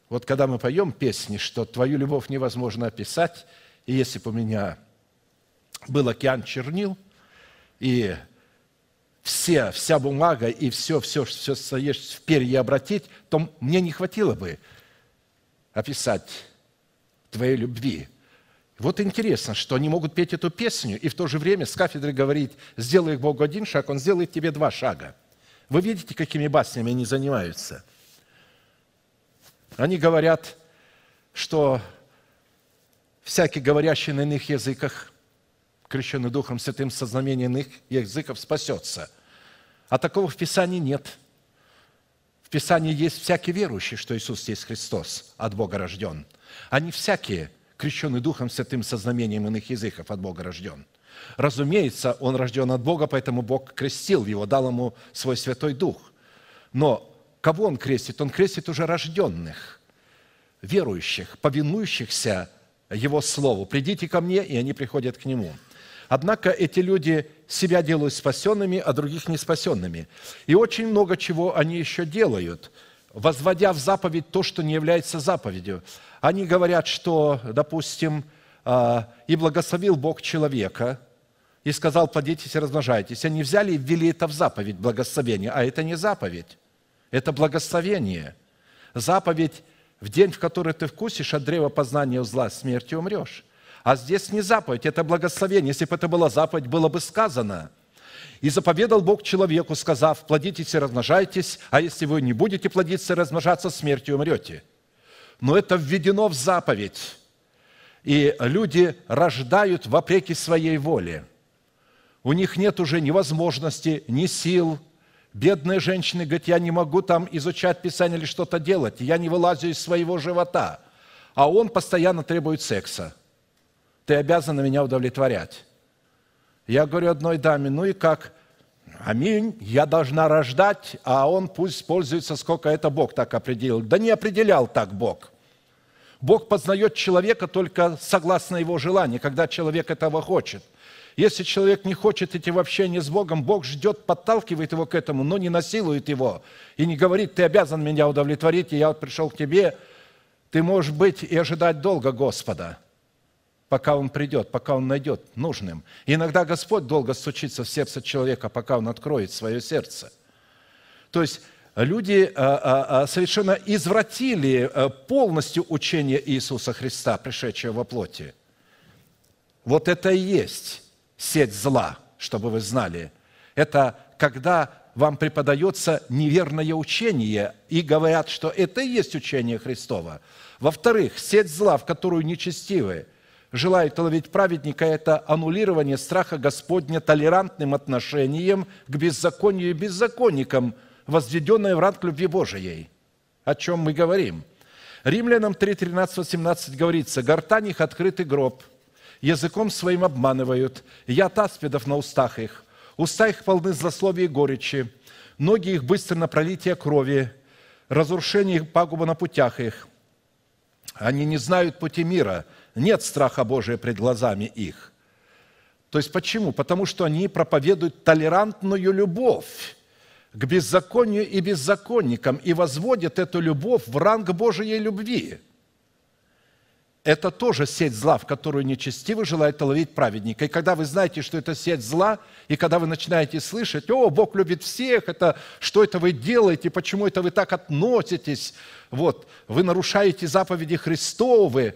Вот когда мы поем песни, что твою любовь невозможно описать, и если бы у меня был океан чернил, и все, вся бумага и все, все, все стоишь в перья обратить, то мне не хватило бы описать твоей любви. Вот интересно, что они могут петь эту песню и в то же время с кафедры говорить, сделай Богу один шаг, Он сделает тебе два шага. Вы видите, какими баснями они занимаются? Они говорят, что всякий говорящий на иных языках крещенный Духом Святым со знамением иных языков спасется. А такого в Писании нет. В Писании есть всякий верующий, что Иисус есть Христос, от Бога рожден. Они всякие, крещенный Духом Святым со знамением иных языков, от Бога рожден. Разумеется, он рожден от Бога, поэтому Бог крестил его, дал ему свой Святой Дух. Но кого он крестит? Он крестит уже рожденных, верующих, повинующихся Его Слову. «Придите ко мне», и они приходят к Нему – Однако эти люди себя делают спасенными, а других не спасенными. И очень много чего они еще делают, возводя в заповедь то, что не является заповедью. Они говорят, что, допустим, а, и благословил Бог человека, и сказал, плодитесь и размножайтесь. Они взяли и ввели это в заповедь благословения, а это не заповедь, это благословение. Заповедь в день, в который ты вкусишь от древа познания зла, смертью умрешь. А здесь не заповедь, это благословение. Если бы это была заповедь, было бы сказано. И заповедал Бог человеку, сказав, плодитесь и размножайтесь, а если вы не будете плодиться и размножаться, смертью умрете. Но это введено в заповедь. И люди рождают вопреки своей воле. У них нет уже ни возможности, ни сил. Бедные женщины говорят, я не могу там изучать Писание или что-то делать, я не вылазю из своего живота. А он постоянно требует секса – ты обязана меня удовлетворять. Я говорю одной даме, ну и как? Аминь, я должна рождать, а он пусть пользуется, сколько это Бог так определил. Да не определял так Бог. Бог познает человека только согласно его желанию, когда человек этого хочет. Если человек не хочет идти в общение с Богом, Бог ждет, подталкивает его к этому, но не насилует его. И не говорит, ты обязан меня удовлетворить, и я вот пришел к тебе. Ты можешь быть и ожидать долго Господа – пока он придет, пока он найдет нужным. Иногда Господь долго стучится в сердце человека, пока он откроет свое сердце. То есть люди а, а, а, совершенно извратили полностью учение Иисуса Христа, пришедшего во плоти. Вот это и есть сеть зла, чтобы вы знали. Это когда вам преподается неверное учение и говорят, что это и есть учение Христова. Во-вторых, сеть зла, в которую нечестивые – желает ловить праведника, это аннулирование страха Господня толерантным отношением к беззаконию и беззаконникам, возведенное в ранг любви Божией. О чем мы говорим? Римлянам 3, 13, 18 говорится, «Гортань их открытый гроб, языком своим обманывают, яд аспидов на устах их, уста их полны злословия и горечи, ноги их быстро на пролитие крови, разрушение их пагуба на путях их. Они не знают пути мира, нет страха Божия пред глазами их. То есть почему? Потому что они проповедуют толерантную любовь к беззаконию и беззаконникам и возводят эту любовь в ранг Божией любви. Это тоже сеть зла, в которую нечестивый желает ловить праведника. И когда вы знаете, что это сеть зла, и когда вы начинаете слышать, о, Бог любит всех, это, что это вы делаете, почему это вы так относитесь, вот, вы нарушаете заповеди Христовы,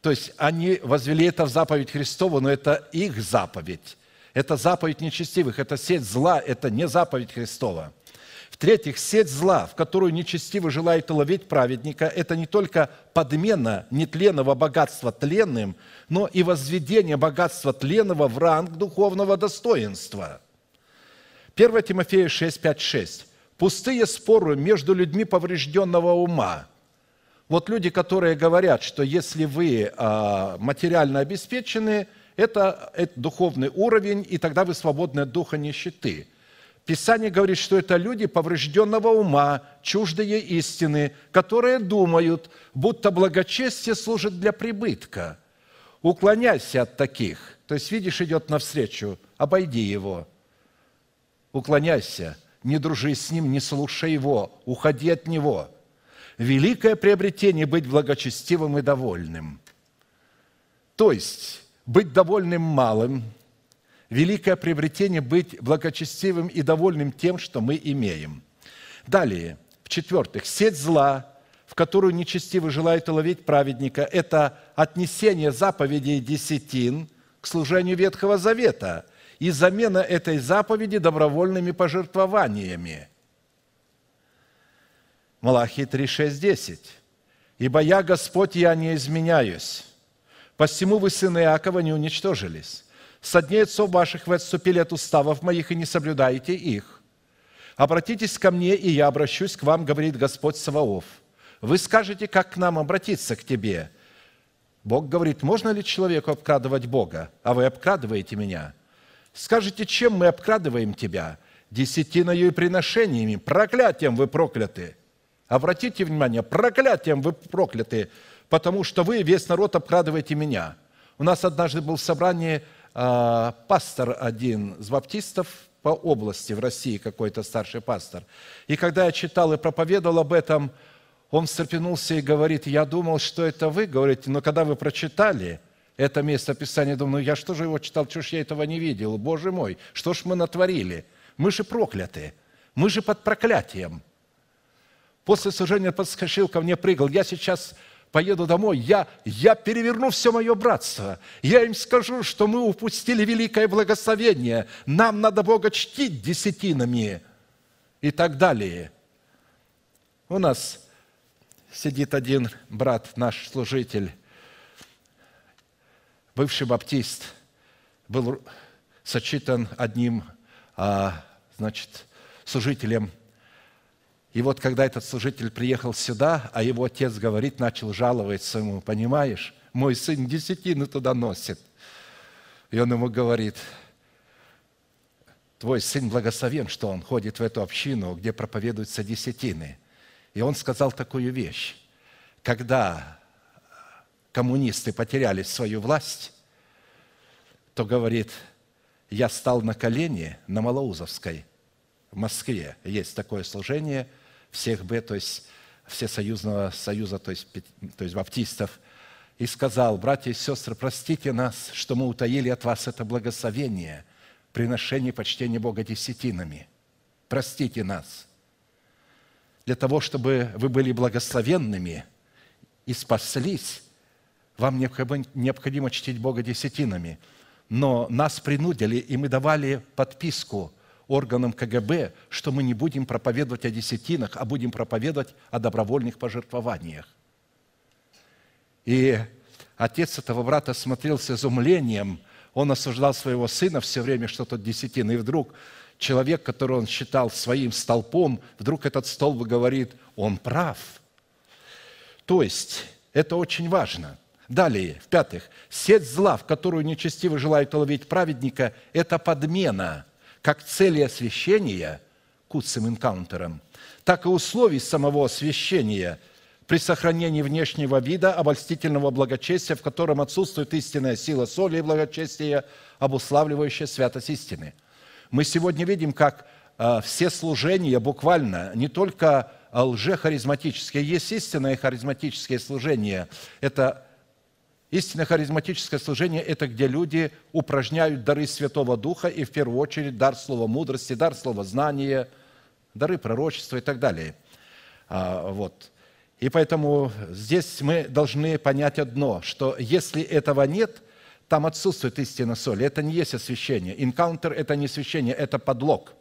то есть они возвели это в заповедь Христову, но это их заповедь. Это заповедь нечестивых, это сеть зла, это не заповедь Христова. В-третьих, сеть зла, в которую нечестиво желает ловить праведника, это не только подмена нетленного богатства тленным, но и возведение богатства тленного в ранг духовного достоинства. 1 Тимофея 6, 5, 6. «Пустые споры между людьми поврежденного ума». Вот люди, которые говорят, что если вы а, материально обеспечены – это, это духовный уровень, и тогда вы свободны от духа нищеты. Писание говорит, что это люди поврежденного ума, чуждые истины, которые думают, будто благочестие служит для прибытка. Уклоняйся от таких. То есть, видишь, идет навстречу, обойди его. Уклоняйся, не дружи с ним, не слушай его, уходи от него. Великое приобретение быть благочестивым и довольным. То есть, быть довольным малым, великое приобретение быть благочестивым и довольным тем, что мы имеем. Далее, в-четвертых, сеть зла, в которую нечестивый желает уловить праведника, это отнесение заповедей десятин к служению Ветхого Завета и замена этой заповеди добровольными пожертвованиями. Малахии 3, 6, 10. «Ибо я, Господь, я не изменяюсь, Посему вы, сыны Иакова, не уничтожились. Со дней отцов ваших вы отступили от уставов моих и не соблюдаете их. Обратитесь ко мне, и я обращусь к вам, говорит Господь Саваоф. Вы скажете, как к нам обратиться к тебе. Бог говорит, можно ли человеку обкрадывать Бога, а вы обкрадываете меня? Скажете, чем мы обкрадываем тебя? Десятиною и приношениями, проклятием вы прокляты. Обратите внимание, проклятием вы прокляты потому что вы, весь народ, обкрадываете меня. У нас однажды был в собрании э, пастор один из баптистов по области в России, какой-то старший пастор. И когда я читал и проповедовал об этом, он встрепенулся и говорит, я думал, что это вы говорите, но когда вы прочитали это место Писания, думаю, ну я что же его читал, что ж я этого не видел, Боже мой, что ж мы натворили? Мы же прокляты, мы же под проклятием. После служения подскочил ко мне, прыгал. Я сейчас поеду домой, я, я переверну все мое братство. Я им скажу, что мы упустили великое благословение. Нам надо Бога чтить десятинами и так далее. У нас сидит один брат, наш служитель, бывший баптист, был сочитан одним, а, значит, служителем и вот когда этот служитель приехал сюда, а его отец говорит, начал жаловаться ему, понимаешь, мой сын десятины туда носит. И он ему говорит, твой сын благословен, что он ходит в эту общину, где проповедуются десятины. И он сказал такую вещь. Когда коммунисты потеряли свою власть, то говорит, я стал на колени на Малоузовской, в Москве. Есть такое служение – всех Б, то есть все союзного союза, то есть, то есть баптистов, и сказал, братья и сестры, простите нас, что мы утаили от вас это благословение, приношение почтения Бога десятинами. Простите нас. Для того, чтобы вы были благословенными и спаслись, вам необходимо чтить Бога десятинами. Но нас принудили, и мы давали подписку – органам КГБ, что мы не будем проповедовать о десятинах, а будем проповедовать о добровольных пожертвованиях. И отец этого брата смотрел с изумлением, он осуждал своего сына все время, что тот десятин, и вдруг человек, которого он считал своим столпом, вдруг этот столб говорит, он прав. То есть, это очень важно. Далее, в-пятых, сеть зла, в которую нечестиво желают уловить праведника, это подмена – как цели освящения, куцем энкаунтером, так и условий самого освящения, при сохранении внешнего вида обольстительного благочестия, в котором отсутствует истинная сила соли и благочестия, обуславливающая святость истины. Мы сегодня видим, как а, все служения буквально, не только лжехаризматические, есть истинное харизматическое служение. Это Истинное харизматическое служение – это где люди упражняют дары Святого Духа и в первую очередь дар слова мудрости, дар слова знания, дары пророчества и так далее. А, вот. И поэтому здесь мы должны понять одно, что если этого нет, там отсутствует истина соли. Это не есть освящение. Инкаунтер – это не освящение, это подлог.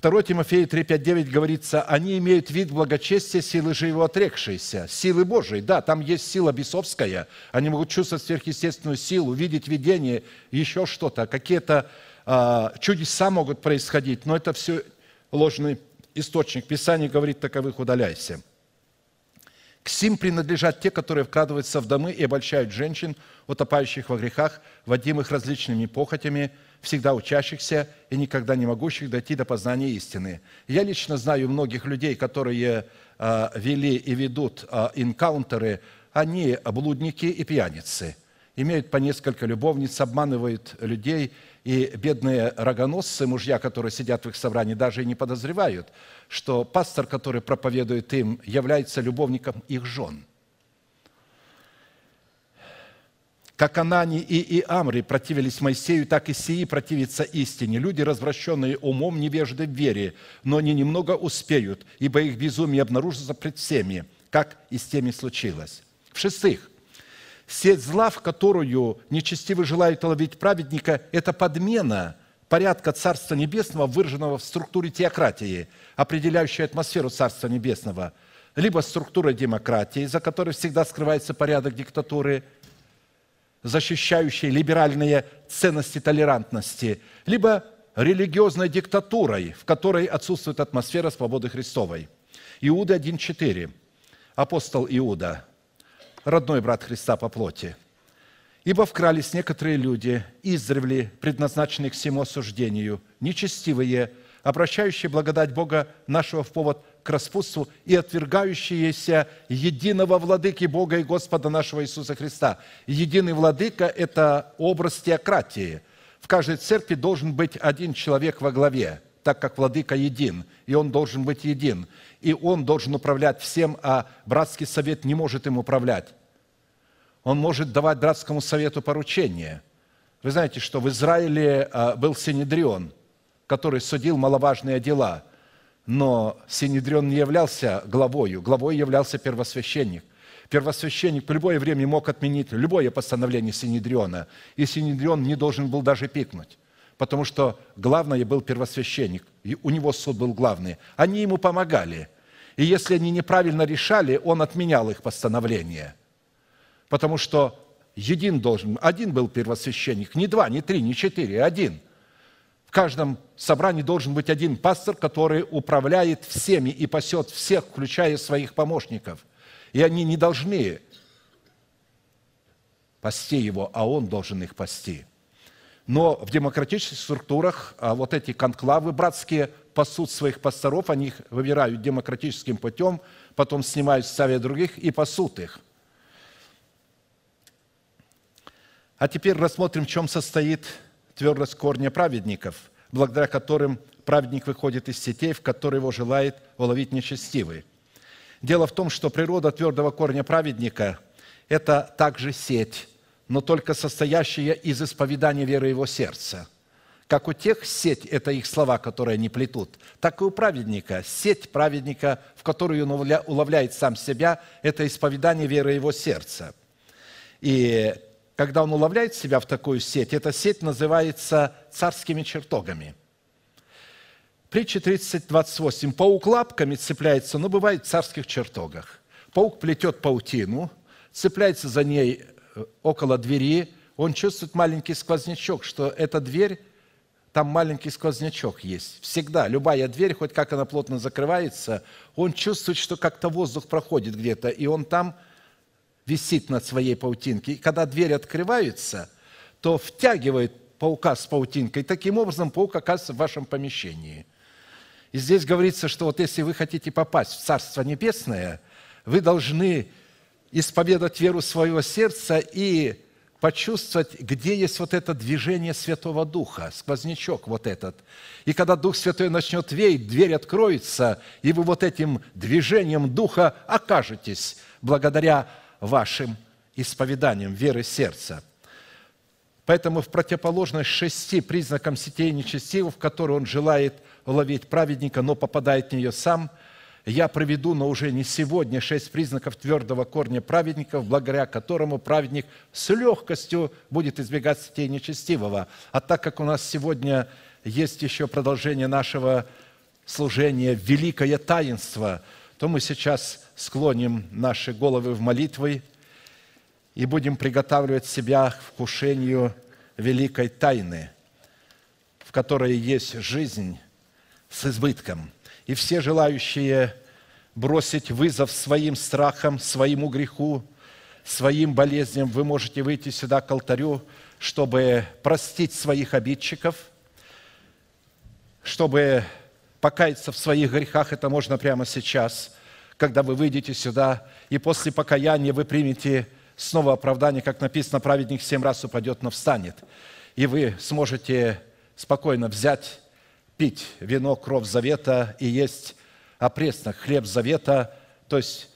2 Тимофея 3,5-9 говорится, они имеют вид благочестия, силы же его отрекшиеся. Силы Божией, да, там есть сила бесовская. Они могут чувствовать сверхъестественную силу, видеть видение, еще что-то. Какие-то а, чудеса могут происходить, но это все ложный источник. Писание говорит, таковых удаляйся. К сим принадлежат те, которые вкрадываются в домы и обольщают женщин, утопающих во грехах, водимых различными похотями, всегда учащихся и никогда не могущих дойти до познания истины. Я лично знаю многих людей, которые а, вели и ведут а, инкаунтеры, они блудники и пьяницы, имеют по несколько любовниц, обманывают людей – и бедные рогоносцы, мужья, которые сидят в их собрании, даже и не подозревают, что пастор, который проповедует им, является любовником их жен. Как Анани и Иамри противились Моисею, так и сии противятся истине. Люди, развращенные умом, невежды в вере, но они немного успеют, ибо их безумие обнаружится пред всеми, как и с теми случилось. В-шестых, Сеть зла, в которую нечестивый желают ловить праведника, это подмена порядка Царства Небесного, выраженного в структуре теократии, определяющей атмосферу Царства Небесного, либо структура демократии, за которой всегда скрывается порядок диктатуры, защищающей либеральные ценности толерантности, либо религиозной диктатурой, в которой отсутствует атмосфера свободы Христовой. Иуда 1.4. Апостол Иуда – родной брат Христа по плоти. Ибо вкрались некоторые люди, издревле предназначенные к всему осуждению, нечестивые, обращающие благодать Бога нашего в повод к распутству и отвергающиеся единого владыки Бога и Господа нашего Иисуса Христа. Единый владыка – это образ теократии. В каждой церкви должен быть один человек во главе, так как владыка един, и он должен быть един и он должен управлять всем, а братский совет не может им управлять. Он может давать братскому совету поручения. Вы знаете, что в Израиле а, был Синедрион, который судил маловажные дела, но Синедрион не являлся главою, главой являлся первосвященник. Первосвященник в любое время мог отменить любое постановление Синедриона, и Синедрион не должен был даже пикнуть потому что главное был первосвященник, и у него суд был главный. Они ему помогали. И если они неправильно решали, он отменял их постановление. Потому что един должен, один был первосвященник, не два, не три, не четыре, один. В каждом собрании должен быть один пастор, который управляет всеми и пасет всех, включая своих помощников. И они не должны пасти его, а он должен их пасти – но в демократических структурах а, вот эти конклавы братские пасут своих пасторов, они их выбирают демократическим путем, потом снимают, ставят других и пасут их. А теперь рассмотрим, в чем состоит твердость корня праведников, благодаря которым праведник выходит из сетей, в которые его желает уловить нечестивый. Дело в том, что природа твердого корня праведника – это также сеть, но только состоящая из исповедания веры его сердца. Как у тех сеть – это их слова, которые они плетут, так и у праведника. Сеть праведника, в которую он уловляет сам себя, это исповедание веры его сердца. И когда он уловляет себя в такую сеть, эта сеть называется царскими чертогами. Притча 30, 28. Паук лапками цепляется, но бывает в царских чертогах. Паук плетет паутину, цепляется за ней около двери, он чувствует маленький сквознячок, что эта дверь, там маленький сквознячок есть. Всегда, любая дверь, хоть как она плотно закрывается, он чувствует, что как-то воздух проходит где-то, и он там висит над своей паутинкой. И когда дверь открывается, то втягивает паука с паутинкой. Таким образом, паук оказывается в вашем помещении. И здесь говорится, что вот если вы хотите попасть в Царство Небесное, вы должны исповедать веру своего сердца и почувствовать, где есть вот это движение Святого Духа, сквознячок вот этот. И когда Дух Святой начнет веять, дверь откроется, и вы вот этим движением Духа окажетесь благодаря вашим исповеданиям веры сердца. Поэтому в противоположность шести признакам сетей нечестивых, в которые он желает уловить праведника, но попадает в нее сам – я проведу, но уже не сегодня, шесть признаков твердого корня праведников, благодаря которому праведник с легкостью будет избегать сетей нечестивого. А так как у нас сегодня есть еще продолжение нашего служения «Великое таинство», то мы сейчас склоним наши головы в молитвы и будем приготавливать себя к вкушению великой тайны, в которой есть жизнь с избытком – и все желающие бросить вызов своим страхам, своему греху, своим болезням, вы можете выйти сюда к алтарю, чтобы простить своих обидчиков, чтобы покаяться в своих грехах, это можно прямо сейчас, когда вы выйдете сюда, и после покаяния вы примете снова оправдание, как написано, праведник семь раз упадет, но встанет. И вы сможете спокойно взять пить вино, кровь завета и есть опреснок, хлеб завета, то есть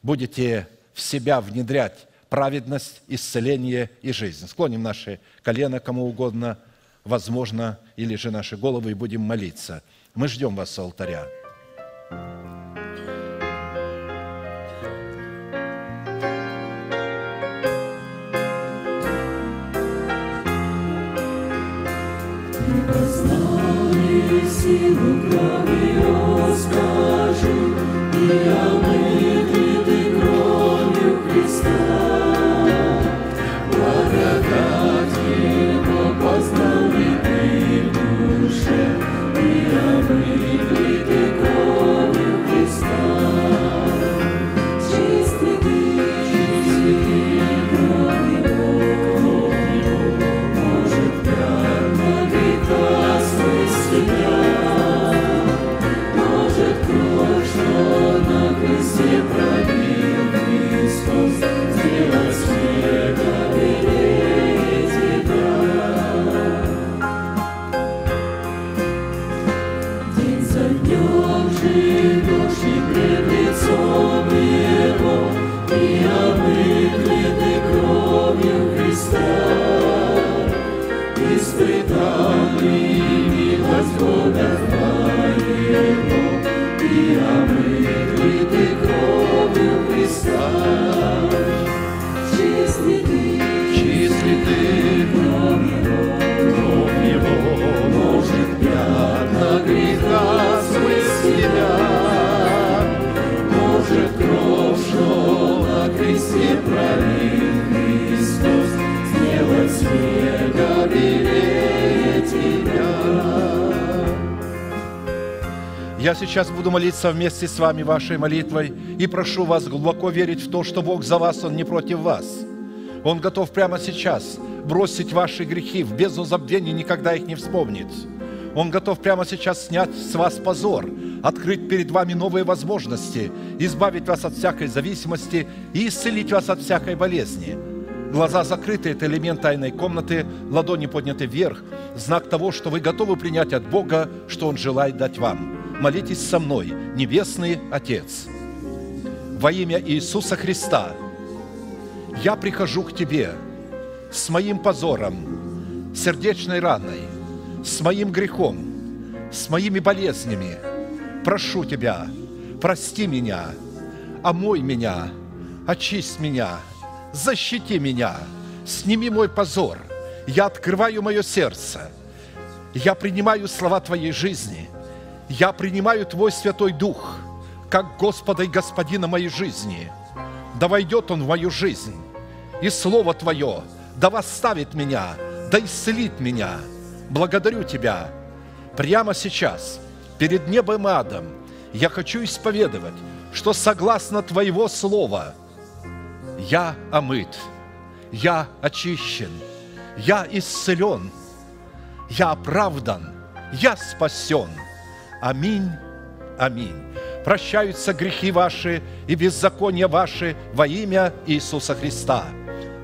будете в себя внедрять праведность, исцеление и жизнь. Склоним наши колено кому угодно, возможно, или же наши головы и будем молиться. Мы ждем вас с алтаря. Силу крови расскажи, и омыты кровью Христа. Сейчас буду молиться вместе с вами вашей молитвой и прошу вас глубоко верить в то, что Бог за вас, Он не против вас. Он готов прямо сейчас бросить ваши грехи в бездну забвения, никогда их не вспомнит. Он готов прямо сейчас снять с вас позор, открыть перед вами новые возможности, избавить вас от всякой зависимости и исцелить вас от всякой болезни. Глаза закрыты – это элемент тайной комнаты, ладони подняты вверх, знак того, что вы готовы принять от Бога, что Он желает дать вам. Молитесь со мной, Небесный Отец. Во имя Иисуса Христа я прихожу к Тебе с моим позором, сердечной раной, с моим грехом, с моими болезнями. Прошу Тебя, прости меня, омой меня, очисть меня, защити меня, сними мой позор. Я открываю мое сердце. Я принимаю слова Твоей жизни. Я принимаю Твой Святой Дух, как Господа и Господина моей жизни. Да войдет Он в мою жизнь, и Слово Твое да восставит меня, да исцелит меня. Благодарю Тебя. Прямо сейчас, перед небом и адом, я хочу исповедовать, что согласно Твоего Слова я омыт, я очищен, я исцелен, я оправдан, я спасен. Аминь, аминь. прощаются грехи ваши и беззакония ваши во имя Иисуса Христа.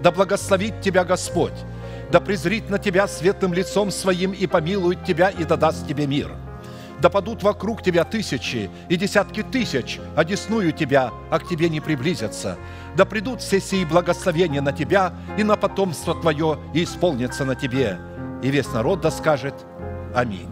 Да благословит тебя Господь, да презрит на тебя светлым лицом своим и помилует тебя и да даст тебе мир. Да падут вокруг тебя тысячи и десятки тысяч, одесную тебя, а к тебе не приблизятся. Да придут все сии благословения на тебя и на потомство твое, и исполнятся на тебе. И весь народ да скажет Аминь.